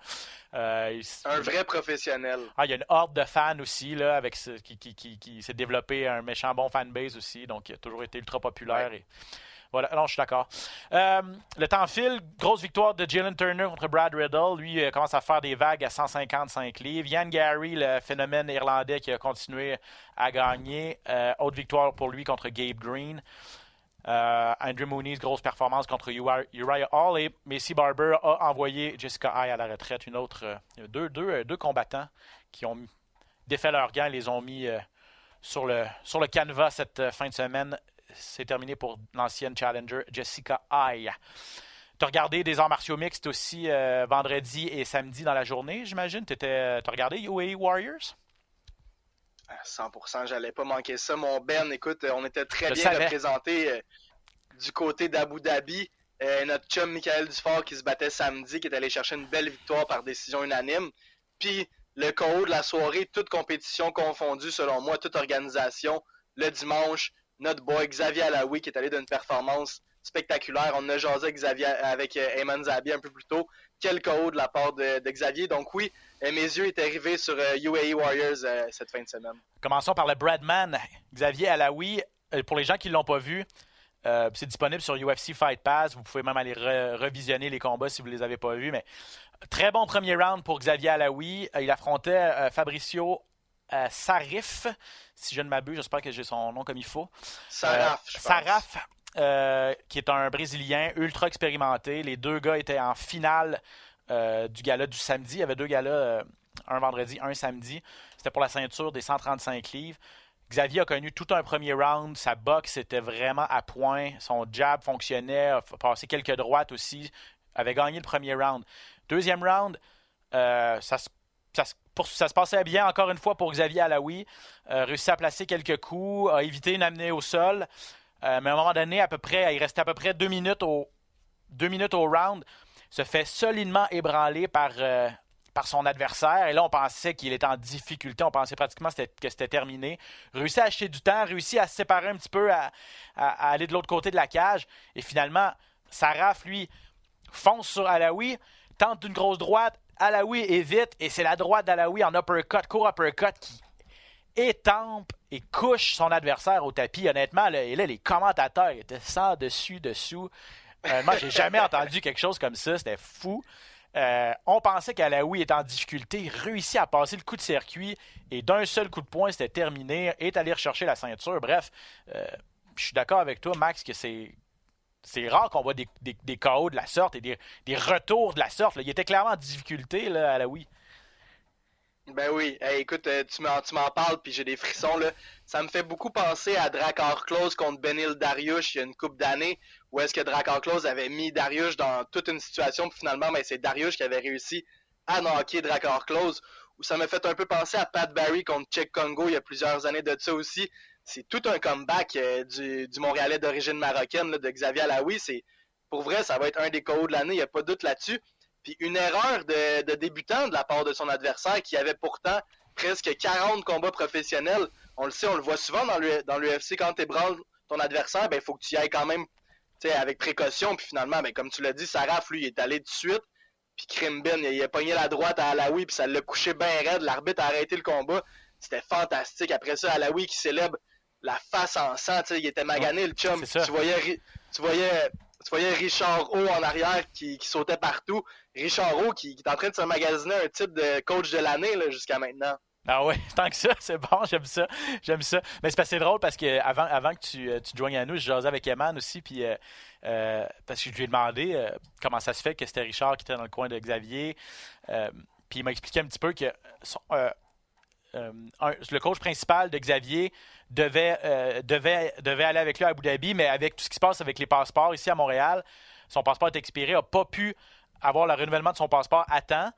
Euh, Un vrai professionnel. ah, il y a une horde de fans aussi, là, avec ce, qui, qui, qui, qui s'est développé un méchant bon fanbase aussi, donc il a toujours été ultra populaire. Et... Voilà, non, je suis d'accord. Euh, le temps file, grosse victoire de Jalen Turner contre Brad Riddle. Lui euh, commence à faire des vagues à 155 livres. Yann Gary, le phénomène irlandais qui a continué à gagner. Euh, autre victoire pour lui contre Gabe Green. Andrew Mooney's grosse performance contre Uri- Uriah Hall et Macy Barber a envoyé Jessica Eye à la retraite. Une autre, deux, deux, combattants qui ont défait leurs gants et les ont mis sur, le, sur le canevas cette fin de semaine. C'est terminé pour l'ancienne challenger Jessica Eye. Tu as regardé des arts martiaux mixtes aussi euh, vendredi et samedi dans la journée, j'imagine? Tu as regardé UAE Warriors? À 100%, j'allais pas manquer ça. Mon Ben, écoute, euh, on était très Je bien savais. représenté euh, du côté d'Abu Dhabi. Euh, notre chum Michael Dufort qui se battait samedi, qui est allé chercher une belle victoire par décision unanime. Puis le KO de la soirée, toute compétition confondue, selon moi, toute organisation, le dimanche, notre boy Xavier Alaoui qui est allé d'une performance spectaculaire. On a jasé Xavier, avec euh, Ayman Zabi un peu plus tôt. Quel KO de la part de, Xavier. Donc oui, euh, mes yeux étaient rivés sur euh, UAE Warriors euh, cette fin de semaine. Commençons par le Bradman, Xavier Alaoui. Euh, Pour les gens qui ne l'ont pas vu, euh, c'est disponible sur UFC Fight Pass. Vous pouvez même aller re- revisionner les combats si vous ne les avez pas vus. Mais très bon premier round pour Xavier Alaoui. Euh, Il affrontait euh, Fabricio euh, Sarif, si je ne m'abuse. J'espère que j'ai son nom comme il faut. Saraf, Euh. Saraf, euh, qui est un Brésilien ultra expérimenté. Les deux gars étaient en finale du gala du samedi. Il y avait deux galas, un vendredi, un samedi. C'était pour la ceinture des 135 livres. Xavier a connu tout un premier round. Sa boxe était vraiment à point. Son jab fonctionnait. A passé quelques droites aussi. Avait gagné le premier round. Deuxième round, ça, se- ça, se- ça se passait bien encore une fois pour Xavier Alaoui. Euh, réussi à placer quelques coups, a évité une amenée au sol. Euh, mais à un moment donné, à peu près, il restait à peu près deux minutes au, round. Se fait solidement ébranler par, euh, par son adversaire. Et là, on pensait qu'il était en difficulté. On pensait pratiquement que c'était- terminé. Réussit à acheter du temps, réussit à se séparer un petit peu, à, aller de l'autre côté de la cage. Et finalement, Saraf, lui, fonce sur Alaoui, tente d'une grosse droite. Alaoui évite. Et c'est la droite d'Alaoui en uppercut, court uppercut qui étampe et couche son adversaire au tapis. Honnêtement, là, et là, les commentateurs étaient sans dessus, dessous. moi, j'ai jamais entendu quelque chose comme ça. C'était fou. Euh, on pensait qu'Alaoui était en difficulté, réussit à passer le coup de circuit et d'un seul coup de poing, c'était terminé, est allé rechercher la ceinture. Bref, euh, je suis d'accord avec toi, Max, que c'est. C'est rare qu'on voit des, des, de la sorte et des, retours de la sorte. Il était clairement en difficulté, là, Alaoui. Ben oui, écoute, euh, tu m'en parles, puis j'ai des frissons. Ça me fait beaucoup penser à Drakkar Close contre Benil Dariush il y a une couple d'années, où est-ce que Drakkar Close avait mis Dariush dans toute une situation, puis finalement, ben, c'est Dariush qui avait réussi à knocker Drakkar Close. Où ça m'a fait un peu penser à Pat Barry contre Czech Congo il y a plusieurs années de ça aussi. C'est tout un comeback euh, du, du Montréalais d'origine marocaine, de Xavier Alaoui. C'est Pour vrai, ça va être un des KO de l'année, il n'y a pas de doute là-dessus. Puis une erreur de, débutant de la part de son adversaire qui avait pourtant presque 40 combats professionnels. On le sait, on le voit souvent dans l'UFC quand tu ébranles ton adversaire, ben il faut que tu y ailles quand même avec précaution. Puis finalement, ben, comme tu l'as dit, Saraf, lui, il est allé de suite. Puis Krimbin, il, a pogné la droite à Alaoui, puis ça l'a couché bien raide. L'arbitre a arrêté le combat. C'était fantastique. Après ça, Alaoui qui célèbre la face en sang, il était magané, le chum. Tu voyais, tu voyais tu voyais Richard O en arrière qui, sautait partout. Richard O qui, est en train de se magasiner un titre de coach de l'année jusqu'à maintenant. Ah ouais, tant que ça, c'est bon, j'aime ça. J'aime ça. Mais c'est assez drôle parce que avant, avant que tu, euh, tu te joignes à nous, je jasais avec Eman aussi, puis euh, euh, parce que je lui ai demandé comment ça se fait que c'était Richard qui était dans le coin de Xavier. puis il m'a expliqué un petit peu que le coach principal de Xavier devait, euh, devait aller avec lui à Abu Dhabi, mais avec tout ce qui se passe avec les passeports ici à Montréal, son passeport est expiré, n'a pas pu avoir le renouvellement de son passeport à temps.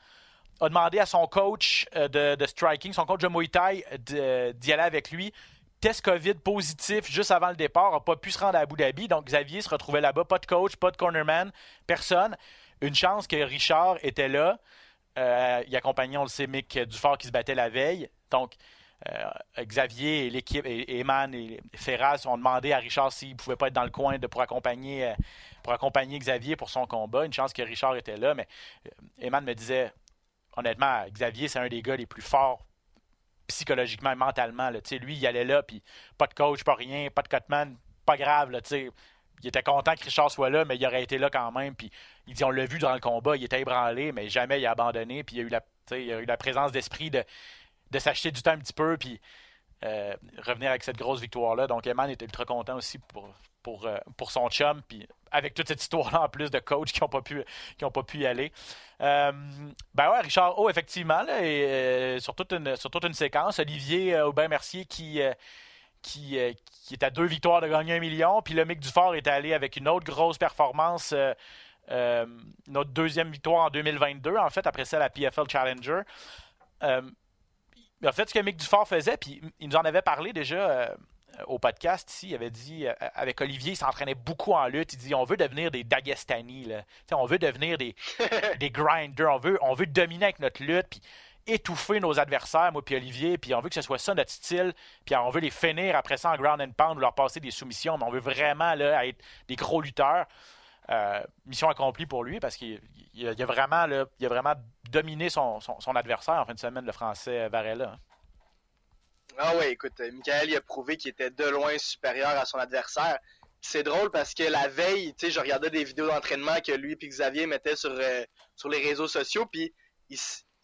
A demandé à son coach euh, de, striking, son coach de Muay Thai, d'y aller avec lui. Test COVID positif juste avant le départ, n'a pas pu se rendre à Abu Dhabi. Donc Xavier se retrouvait là-bas, pas de coach, pas de cornerman, personne. Une chance que Richard était là. Euh, il accompagnait, on le sait, Mick Dufort qui se battait la veille. Donc, euh, Xavier et l'équipe, et Eman et Ferraz ont demandé à Richard s'il ne pouvait pas être dans le coin de, pour, accompagner, euh, pour accompagner Xavier pour son combat. Une chance que Richard était là, mais Eman me disait, honnêtement, Xavier, c'est un des gars les plus forts psychologiquement et mentalement. Lui, il allait là, puis pas de coach, pas rien, pas de cutman, pas grave. Il était content que Richard soit là, mais il aurait été là quand même. Puis il dit, on l'a vu durant le combat, il était ébranlé, mais jamais il a abandonné. Puis il a eu la, a eu la présence d'esprit de s'acheter du temps un petit peu, puis euh, revenir avec cette grosse victoire-là. Donc, Eman était ultra content aussi euh, pour son chum, puis avec toute cette histoire-là en plus de coachs qui n'ont pas, pu, y aller. Euh, ben ouais, Richard O, effectivement, et, sur, toute une, sur toute une séquence. Olivier Aubin-Mercier qui, qui, qui est à deux victoires de gagner un million, puis le Mick Dufort est allé avec une autre grosse performance. notre deuxième victoire en 2022, en fait, après ça, la PFL Challenger en fait, ce que Mick Dufort faisait, puis il nous en avait parlé déjà euh, au podcast ici, il avait dit, euh, avec Olivier, il s'entraînait beaucoup en lutte, il dit, on veut devenir des Dagestani, là. on veut devenir des, des grinders, on veut, on veut dominer avec notre lutte, puis étouffer nos adversaires, moi puis Olivier, puis on veut que ce soit ça notre style, puis on veut les finir après ça en ground and pound, leur passer des soumissions, mais on veut vraiment là, être des gros lutteurs. Euh, mission accomplie pour lui parce qu'il a, vraiment, il a vraiment dominé son, adversaire en fin de semaine, le français Varela. Ah oui, écoute, Michael il a prouvé qu'il était de loin supérieur à son adversaire. C'est drôle parce que la veille, tu sais, je regardais des vidéos d'entraînement que lui et Xavier mettaient sur, euh, sur les réseaux sociaux, puis il,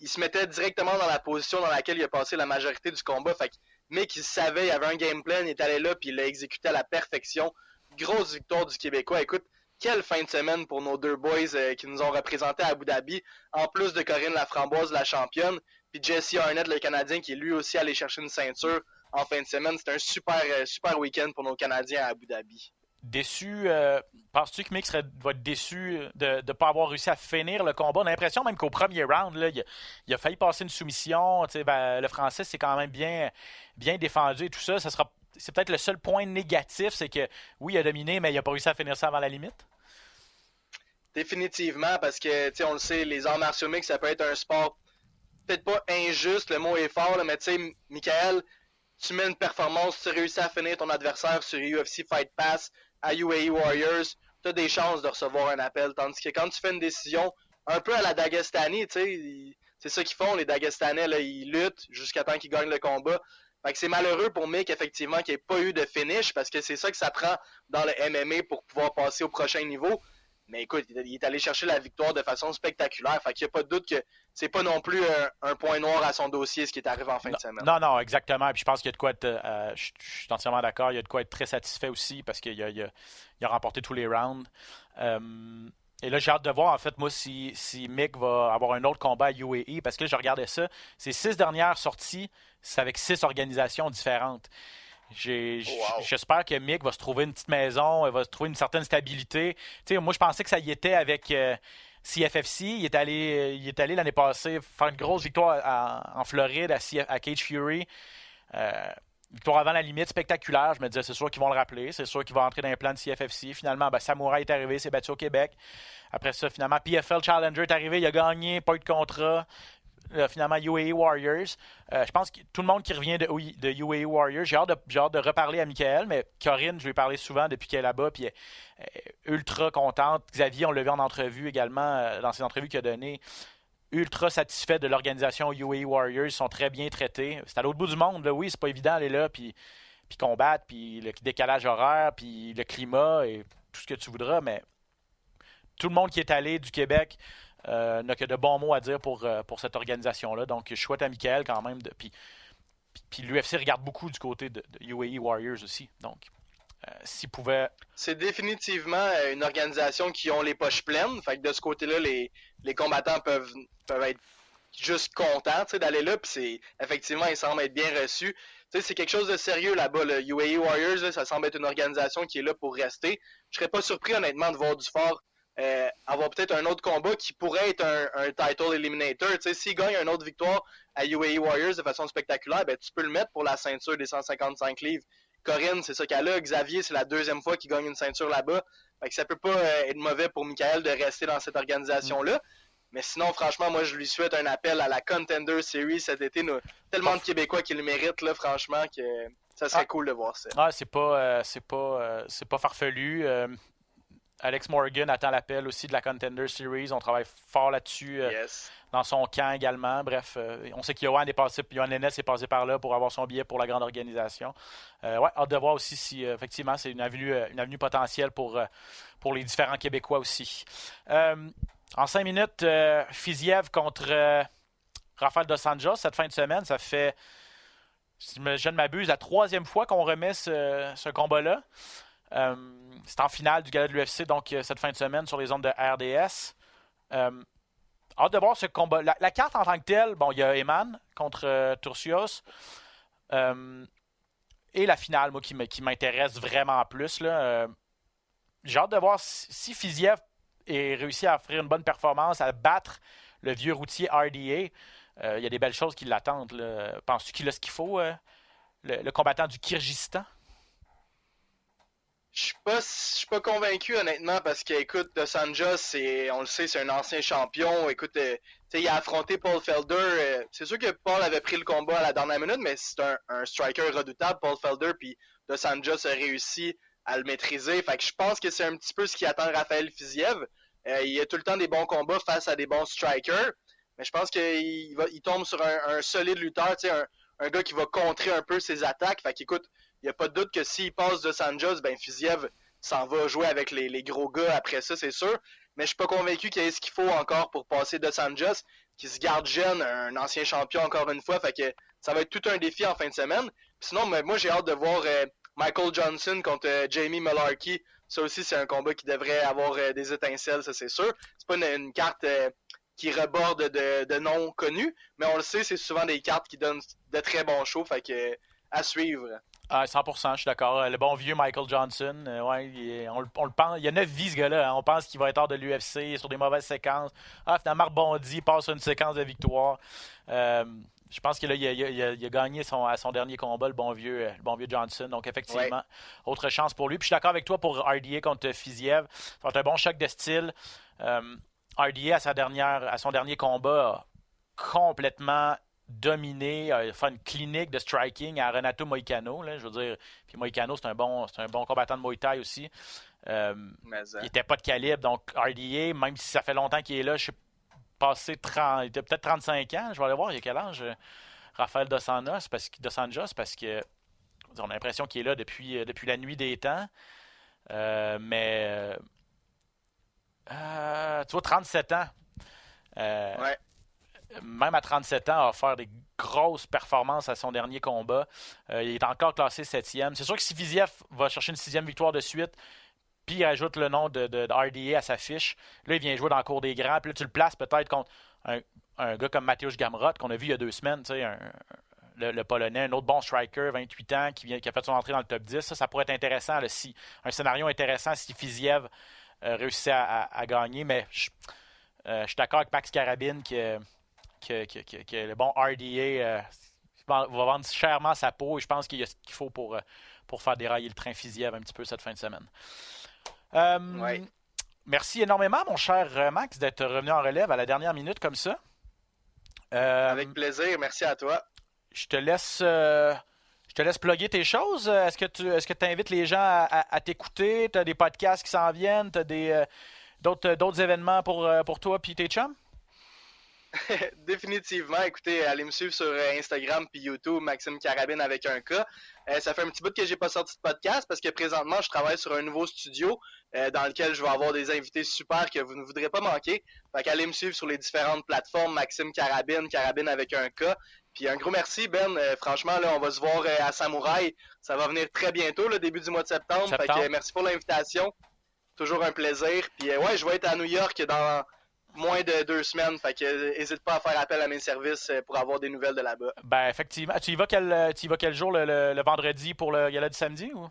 se mettait directement dans la position dans laquelle il a passé la majorité du combat. Fait que, qu'il savait, il avait un game plan, il est allé là, puis il l'a exécuté à la perfection. Grosse victoire du Québécois. Écoute, quelle fin de semaine pour nos deux boys euh, qui nous ont représentés à Abu Dhabi, en plus de Corinne Laframboise, la championne, puis Jesse Arnett, le Canadien, qui est lui aussi allé chercher une ceinture en fin de semaine. C'était un super, euh, super week-end pour nos Canadiens à Abu Dhabi. Déçu, euh, penses-tu que Mick va être déçu de ne pas avoir réussi à finir le combat? On a l'impression même qu'au premier round, il, a, failli passer une soumission. Ben, le français, c'est quand même bien, défendu et tout ça. ça sera, c'est peut-être le seul point négatif, c'est que oui, il a dominé, mais il n'a pas réussi à finir ça avant la limite. Définitivement, parce que, on le sait, les arts martiaux mixtes, ça peut être un sport peut-être pas injuste, le mot est fort, mais tu sais, Michael, tu mets une performance, tu réussis à finir ton adversaire sur UFC Fight Pass à UAE Warriors, tu as des chances de recevoir un appel. Tandis que quand tu fais une décision un peu à la Dagestani, tu sais, c'est ça qu'ils font, les Dagestanais, là, ils luttent jusqu'à temps qu'ils gagnent le combat. Fait que c'est malheureux pour Mick, effectivement, qu'il n'y ait pas eu de finish, parce que c'est ça que ça prend dans le MMA pour pouvoir passer au prochain niveau. Mais écoute, il est allé chercher la victoire de façon spectaculaire. Fait qu'il n'y a pas de doute que c'est pas non plus un, point noir à son dossier ce qui est arrivé en fin de semaine. Non, non, exactement. Puis je pense qu'il y a de quoi être. Euh, je, suis entièrement d'accord. Il y a de quoi être très satisfait aussi parce qu'il a, a, remporté tous les rounds. Euh, et là, j'ai hâte de voir, en fait, moi, si, si Mick va avoir un autre combat à UAE, parce que là, je regardais ça. Ses six dernières sorties, c'est avec six organisations différentes. J'espère que Mick va se trouver une petite maison, va se trouver une certaine stabilité. moi, je pensais que ça y était avec euh, CFFC. Il est allé, il est allé l'année passée faire une grosse victoire en Floride à, Cage Fury. Euh, victoire avant la limite spectaculaire. Je me disais, c'est sûr qu'ils vont le rappeler. C'est sûr qu'il va entrer dans un plan de CFFC. Finalement, ben, Samouraï est arrivé, s'est battu au Québec. Après ça, finalement, PFL Challenger est arrivé, il a gagné, pas eu de contrat. Euh, finalement UAE Warriors. Euh, je pense que tout le monde qui revient de, UAE Warriors, j'ai hâte, de, reparler à Michael, mais Corinne, je lui ai parlé souvent depuis qu'elle est là-bas, puis elle est ultra contente. Xavier, on l'a vu en entrevue également, euh, dans ses entrevues qu'il a données ultra satisfait de l'organisation UAE Warriors. Ils sont très bien traités. C'est à l'autre bout du monde, là. oui, c'est pas évident d'aller là, puis, puis combattre, puis le décalage horaire, puis le climat et tout ce que tu voudras, mais tout le monde qui est allé du Québec euh, n'a que de bons mots à dire pour, euh, pour cette organisation-là. Donc, je souhaite à Michael quand même. De, puis, puis, l'UFC regarde beaucoup du côté de, UAE Warriors aussi. Donc, euh, s'il pouvait. C'est définitivement une organisation qui ont les poches pleines. Fait que de ce côté-là, les, les combattants peuvent, peuvent être juste contents d'aller là. Puis effectivement, ils semblent être bien reçus. C'est quelque chose de sérieux là-bas. Le UAE Warriors, ça semble être une organisation qui est là pour rester. Je serais pas surpris honnêtement de voir du fort euh, avoir peut-être un autre combat qui pourrait être un, title eliminator. S'il gagne une autre victoire à UAE Warriors de façon spectaculaire, ben, tu peux le mettre pour la ceinture des 155 livres. Corinne, c'est ça qu'elle a. Xavier, c'est la deuxième fois qu'il gagne une ceinture là-bas. Fait que ça peut pas euh, être mauvais pour Michael de rester dans cette organisation-là. Mais sinon, franchement, moi, je lui souhaite un appel à la Contender Series cet été. Nous, tellement de Québécois qui le méritent, là, franchement, que ça serait ah. cool de voir ça. Ah, c'est pas, euh, c'est pas, c'est pas farfelu. Alex Morgan attend l'appel aussi de la Contender Series. On travaille fort là-dessus. Euh, dans son camp également. Bref, euh, on sait qu'Yohan est passé, Yohan Lennes est passé par là pour avoir son billet pour la grande organisation. Euh, ouais, hâte de voir aussi si effectivement c'est une avenue, une avenue potentielle pour, pour les différents Québécois aussi. en cinq minutes, Fiziev contre Rafael Dos Anjos cette fin de semaine. Ça fait, si je ne m'abuse, la troisième fois qu'on remet ce, ce combat-là. Euh, c'est en finale du gala de l'UFC, donc euh, cette fin de semaine sur les ondes de RDS. Euh, hâte de voir ce combat. La, carte en tant que telle, bon, il y a Eman contre Turcios. et la finale, moi, qui m'intéresse vraiment plus. Là, j'ai hâte de voir si, Fiziev est réussi à offrir une bonne performance, à battre le vieux routier RDA. Il y a des belles choses qui l'attendent. Penses-tu qu'il a ce qu'il faut, le, combattant du Kyrgyzstan? Je suis pas, suis pas convaincu honnêtement parce que écoute, Dos c'est, on le sait, c'est un ancien champion. Écoute, euh, il a affronté Paul Felder. Euh, c'est sûr que Paul avait pris le combat à la dernière minute, mais c'est un, striker redoutable, Paul Felder, puis Dos Anjos a réussi à le maîtriser. Fait que je pense que c'est un petit peu ce qui attend Raphaël Fiziev. Euh, il a tout le temps des bons combats face à des bons strikers, mais je pense qu'il il tombe sur un, solide lutteur, un, gars qui va contrer un peu ses attaques. Fait qu'écoute, n'y a pas de doute que s'il passe de Sanjos, ben Fiziev s'en va jouer avec les, gros gars après ça, c'est sûr. Mais je suis pas convaincu qu'il y ait ce qu'il faut encore pour passer de qui se garde jeune, un ancien champion encore une fois. Fait que ça va être tout un défi en fin de semaine. sinon, moi j'ai hâte de voir euh, Michael Johnson contre euh, Jamie Malarkey. Ça aussi, c'est un combat qui devrait avoir euh, des étincelles, ça c'est sûr. C'est pas une, carte qui reborde de, noms connus, mais on le sait, c'est souvent des cartes qui donnent de très bons shows. À suivre. Ah, 100%, je suis d'accord. Euh, le bon vieux Michael Johnson, euh, ouais, on, le pense. Il y a neuf vies, ce gars-là. Hein. On pense qu'il va être hors de l'UFC sur des mauvaises séquences. Ah, finalement, rebondit, passe une séquence de victoire. Euh, je pense qu'il a, a, gagné son, à son dernier combat, le bon vieux, le bon vieux Johnson. Donc, effectivement, autre chance pour lui. Puis, je suis d'accord avec toi pour RDA contre Fiziev. Ça va être un bon choc de style. RDA, à, sa dernière, à son dernier combat, a complètement dominé, euh, faire une clinique de striking à Renato Moicano. je veux dire, puis Moicano, c'est un bon, c'est un bon combattant de Muay Thai aussi. Euh, hein. il n'était pas de calibre, donc RDA, même si ça fait longtemps qu'il est là, je suis passé 30, il était peut-être 35 ans. Je vais aller voir, il y a quel âge euh, Raphaël Dos Anjos, parce que, Dos Anjos, parce que on a l'impression qu'il est là depuis, depuis la nuit des temps. mais tu vois, 37 ans. ouais. Même à 37 ans, a faire des grosses performances à son dernier combat. il est encore classé septième. C'est sûr que si Viziev va chercher une sixième victoire de suite, puis il ajoute le nom de, RDA à sa fiche, là, il vient jouer dans le cours des grands, puis là, tu le places peut-être contre un, gars comme Mateusz Gamrot, qu'on a vu il y a deux semaines, un, le, Polonais, un autre bon striker, 28 ans, qui, qui a fait son entrée dans le top 10. Ça, ça pourrait être intéressant, si, un scénario intéressant si Fiziev euh, réussissait à, gagner. Mais euh, je, suis d'accord avec Max Carabine que, que, le bon RDA euh, va, vendre chèrement sa peau et je pense qu'il y a ce qu'il faut pour, pour faire dérailler le train Fiziev un petit peu cette fin de semaine. Merci énormément, mon cher Max, d'être revenu en relève à la dernière minute comme ça. Avec plaisir, merci à toi je te laisse. Euh, je te laisse plugger tes choses. Est-ce que tu est-ce que invites les gens à, t'écouter? Tu as des podcasts qui s'en viennent? Tu as des, euh, d'autres, d'autres événements pour, euh, pour toi et tes chums? Définitivement. Écoutez, allez me suivre sur Instagram puis YouTube, Maxime Carabine avec un K. ça fait un petit bout que j'ai pas sorti de podcast parce que présentement, je travaille sur un nouveau studio dans lequel je vais avoir des invités super que vous ne voudrez pas manquer. Fait qu'allez me suivre sur les différentes plateformes, Maxime Carabine, Carabine avec un K. Puis un gros merci, Ben. Euh, franchement, là, on va se voir euh, à Samouraï. Ça va venir très bientôt, le début du mois de septembre. Fait que, merci pour l'invitation. Toujours un plaisir. Puis euh, ouais, je vais être à New York dans moins de deux semaines. Fait que n'hésite pas à faire appel à mes services pour avoir des nouvelles de là-bas. Ben effectivement. Tu y vas quel, tu y vas quel jour le, vendredi pour le gala du samedi ou?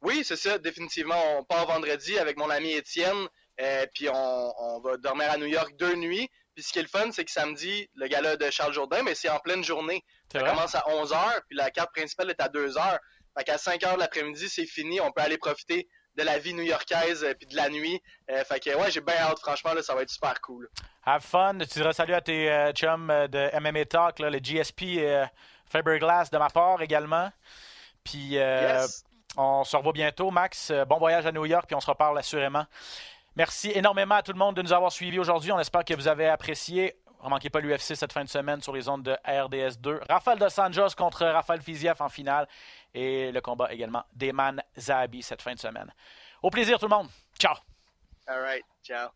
Oui, c'est ça, définitivement. On part vendredi avec mon ami Étienne. puis on, on, va dormir à New York deux nuits. Puis ce qui est le fun, c'est que samedi, le gala de Charles Jourdain, mais c'est en pleine journée. Ça commence à 11h, puis la carte principale est à 2h. Fait qu'à 5h de l'après-midi, c'est fini. On peut aller profiter de la vie new-yorkaise euh, puis de la nuit. Euh, fait que ouais, j'ai bien hâte, franchement, là, ça va être super cool. Have fun. Tu diras salut à tes euh, chums de MMA Talk, le GSP et Fiberglass de ma part également. Puis on se revoit bientôt, Max. Bon voyage à New York, puis on se reparle assurément. Merci énormément à tout le monde de nous avoir suivis aujourd'hui. On espère que vous avez apprécié. Ne manquez pas l'UFC cette fin de semaine sur les ondes de RDS2. Rafael Dos Anjos contre Rafael Fiziev en finale. Et le combat également d'Eman Zahabi cette fin de semaine. Au plaisir tout le monde. Ciao. All right. Ciao.